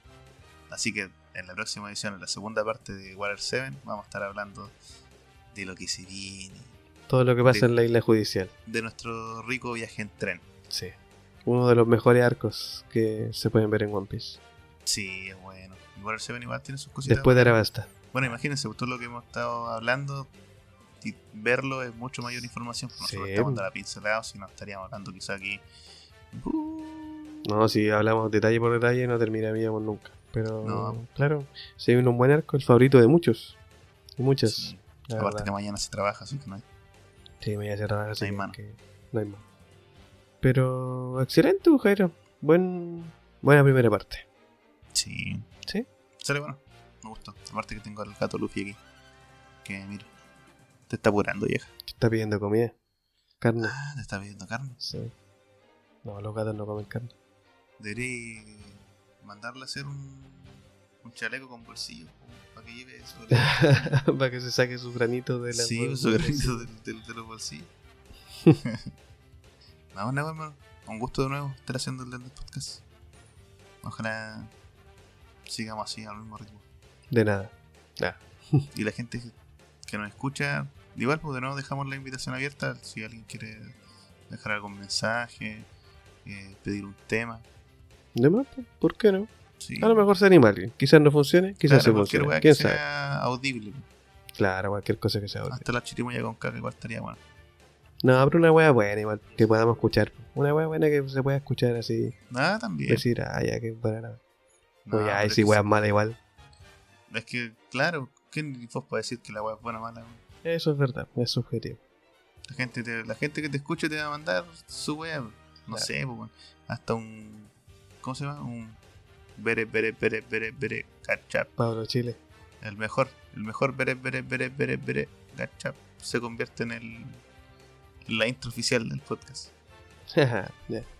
Así que en la próxima edición, en la segunda parte de Water 7, vamos a estar hablando de lo que se viene, Todo lo que pasa en la isla judicial. de nuestro rico viaje en tren. Sí. Uno de los mejores arcos que se pueden ver en One Piece. Sí, es bueno. Y Water 7 igual tiene sus cositas. Después de Arabasta. Bueno, imagínense, todo lo que hemos estado hablando y verlo es mucho mayor información. Nosotros Sí. estamos dando la pincelada, si no estaríamos hablando quizá aquí. No, si hablamos detalle por detalle no terminaríamos nunca. Pero No. claro, si hay un buen arco, el favorito de muchos. De muchas. sí. Aparte que mañana se trabaja, así que no hay. Sí, me voy a cerrar así No hay mano. que no hay más. Pero excelente, Jairo. Buen, buena primera parte. Sí. ¿Sí? Sale bueno. Me gustó. Aparte que tengo al gato Luffy aquí. Que mira. Te está apurando, vieja. Te está pidiendo comida. Carne. Ah, te está pidiendo carne. Sí. No, los gatos no comen carne. Debería mandarle a hacer un, un chaleco con bolsillo para que lleve eso. [laughs] Para que se saque su granito de la sí, su granito de- de los bolsillos. [laughs] no, hermano. Un gusto de nuevo estar haciendo el del podcast. Ojalá sigamos así al mismo ritmo. De nada. Y la gente que nos escucha, igual, pues de nuevo dejamos la invitación abierta. Si alguien quiere dejar algún mensaje, eh, pedir un tema. De más, ¿por qué no? Sí. A lo mejor se anima alguien. Quizás no funcione, quizás Claro, se cualquier funcione. weá ¿Quién que sabe? sea audible. Claro, cualquier cosa que sea. audio. Hasta la chirimoya con caca igual estaría bueno. No, pero una wea buena igual, que podamos escuchar. Una wea buena que se pueda escuchar así. Nada, también. Decir, ah, ya, que buena la- No, O ya, pero y si es wea que- mala igual. Es que, claro, ¿quién vos para decir que la wea es buena o mala? Eso es verdad, es subjetivo. La gente, te- la gente que te escuche te va a mandar su wea. No Claro. sé, pues, hasta un. ¿Cómo se llama? Un. Bere, bere, bere, bere, bere, gachap. Pablo Chile. El mejor, el mejor bere, bere, bere, bere, bere, gachap se convierte en el. La intro oficial del podcast. [laughs] ya,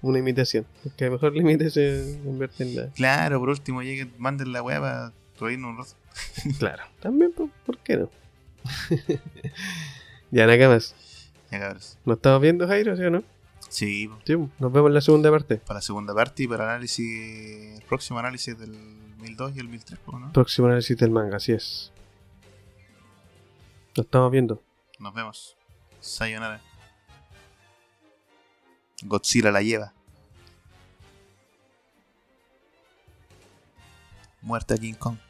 una imitación. Que mejor la imite se convierte en la. Claro, por último, lleguen, manden la wea para reírnos un rato. [laughs] Claro. También, ¿por qué no? [laughs] ya, nada más. Ya cabros. ¿Nos estamos viendo, Jairo, sí o no? Sí, Sí, nos vemos en la segunda parte. para la segunda parte y para el análisis. El próximo análisis del 1002 y el 1003, pues, ¿no? Próximo análisis del manga, así es. Nos estamos viendo. Nos vemos. Sayonara. Godzilla la lleva. Muerte a King Kong.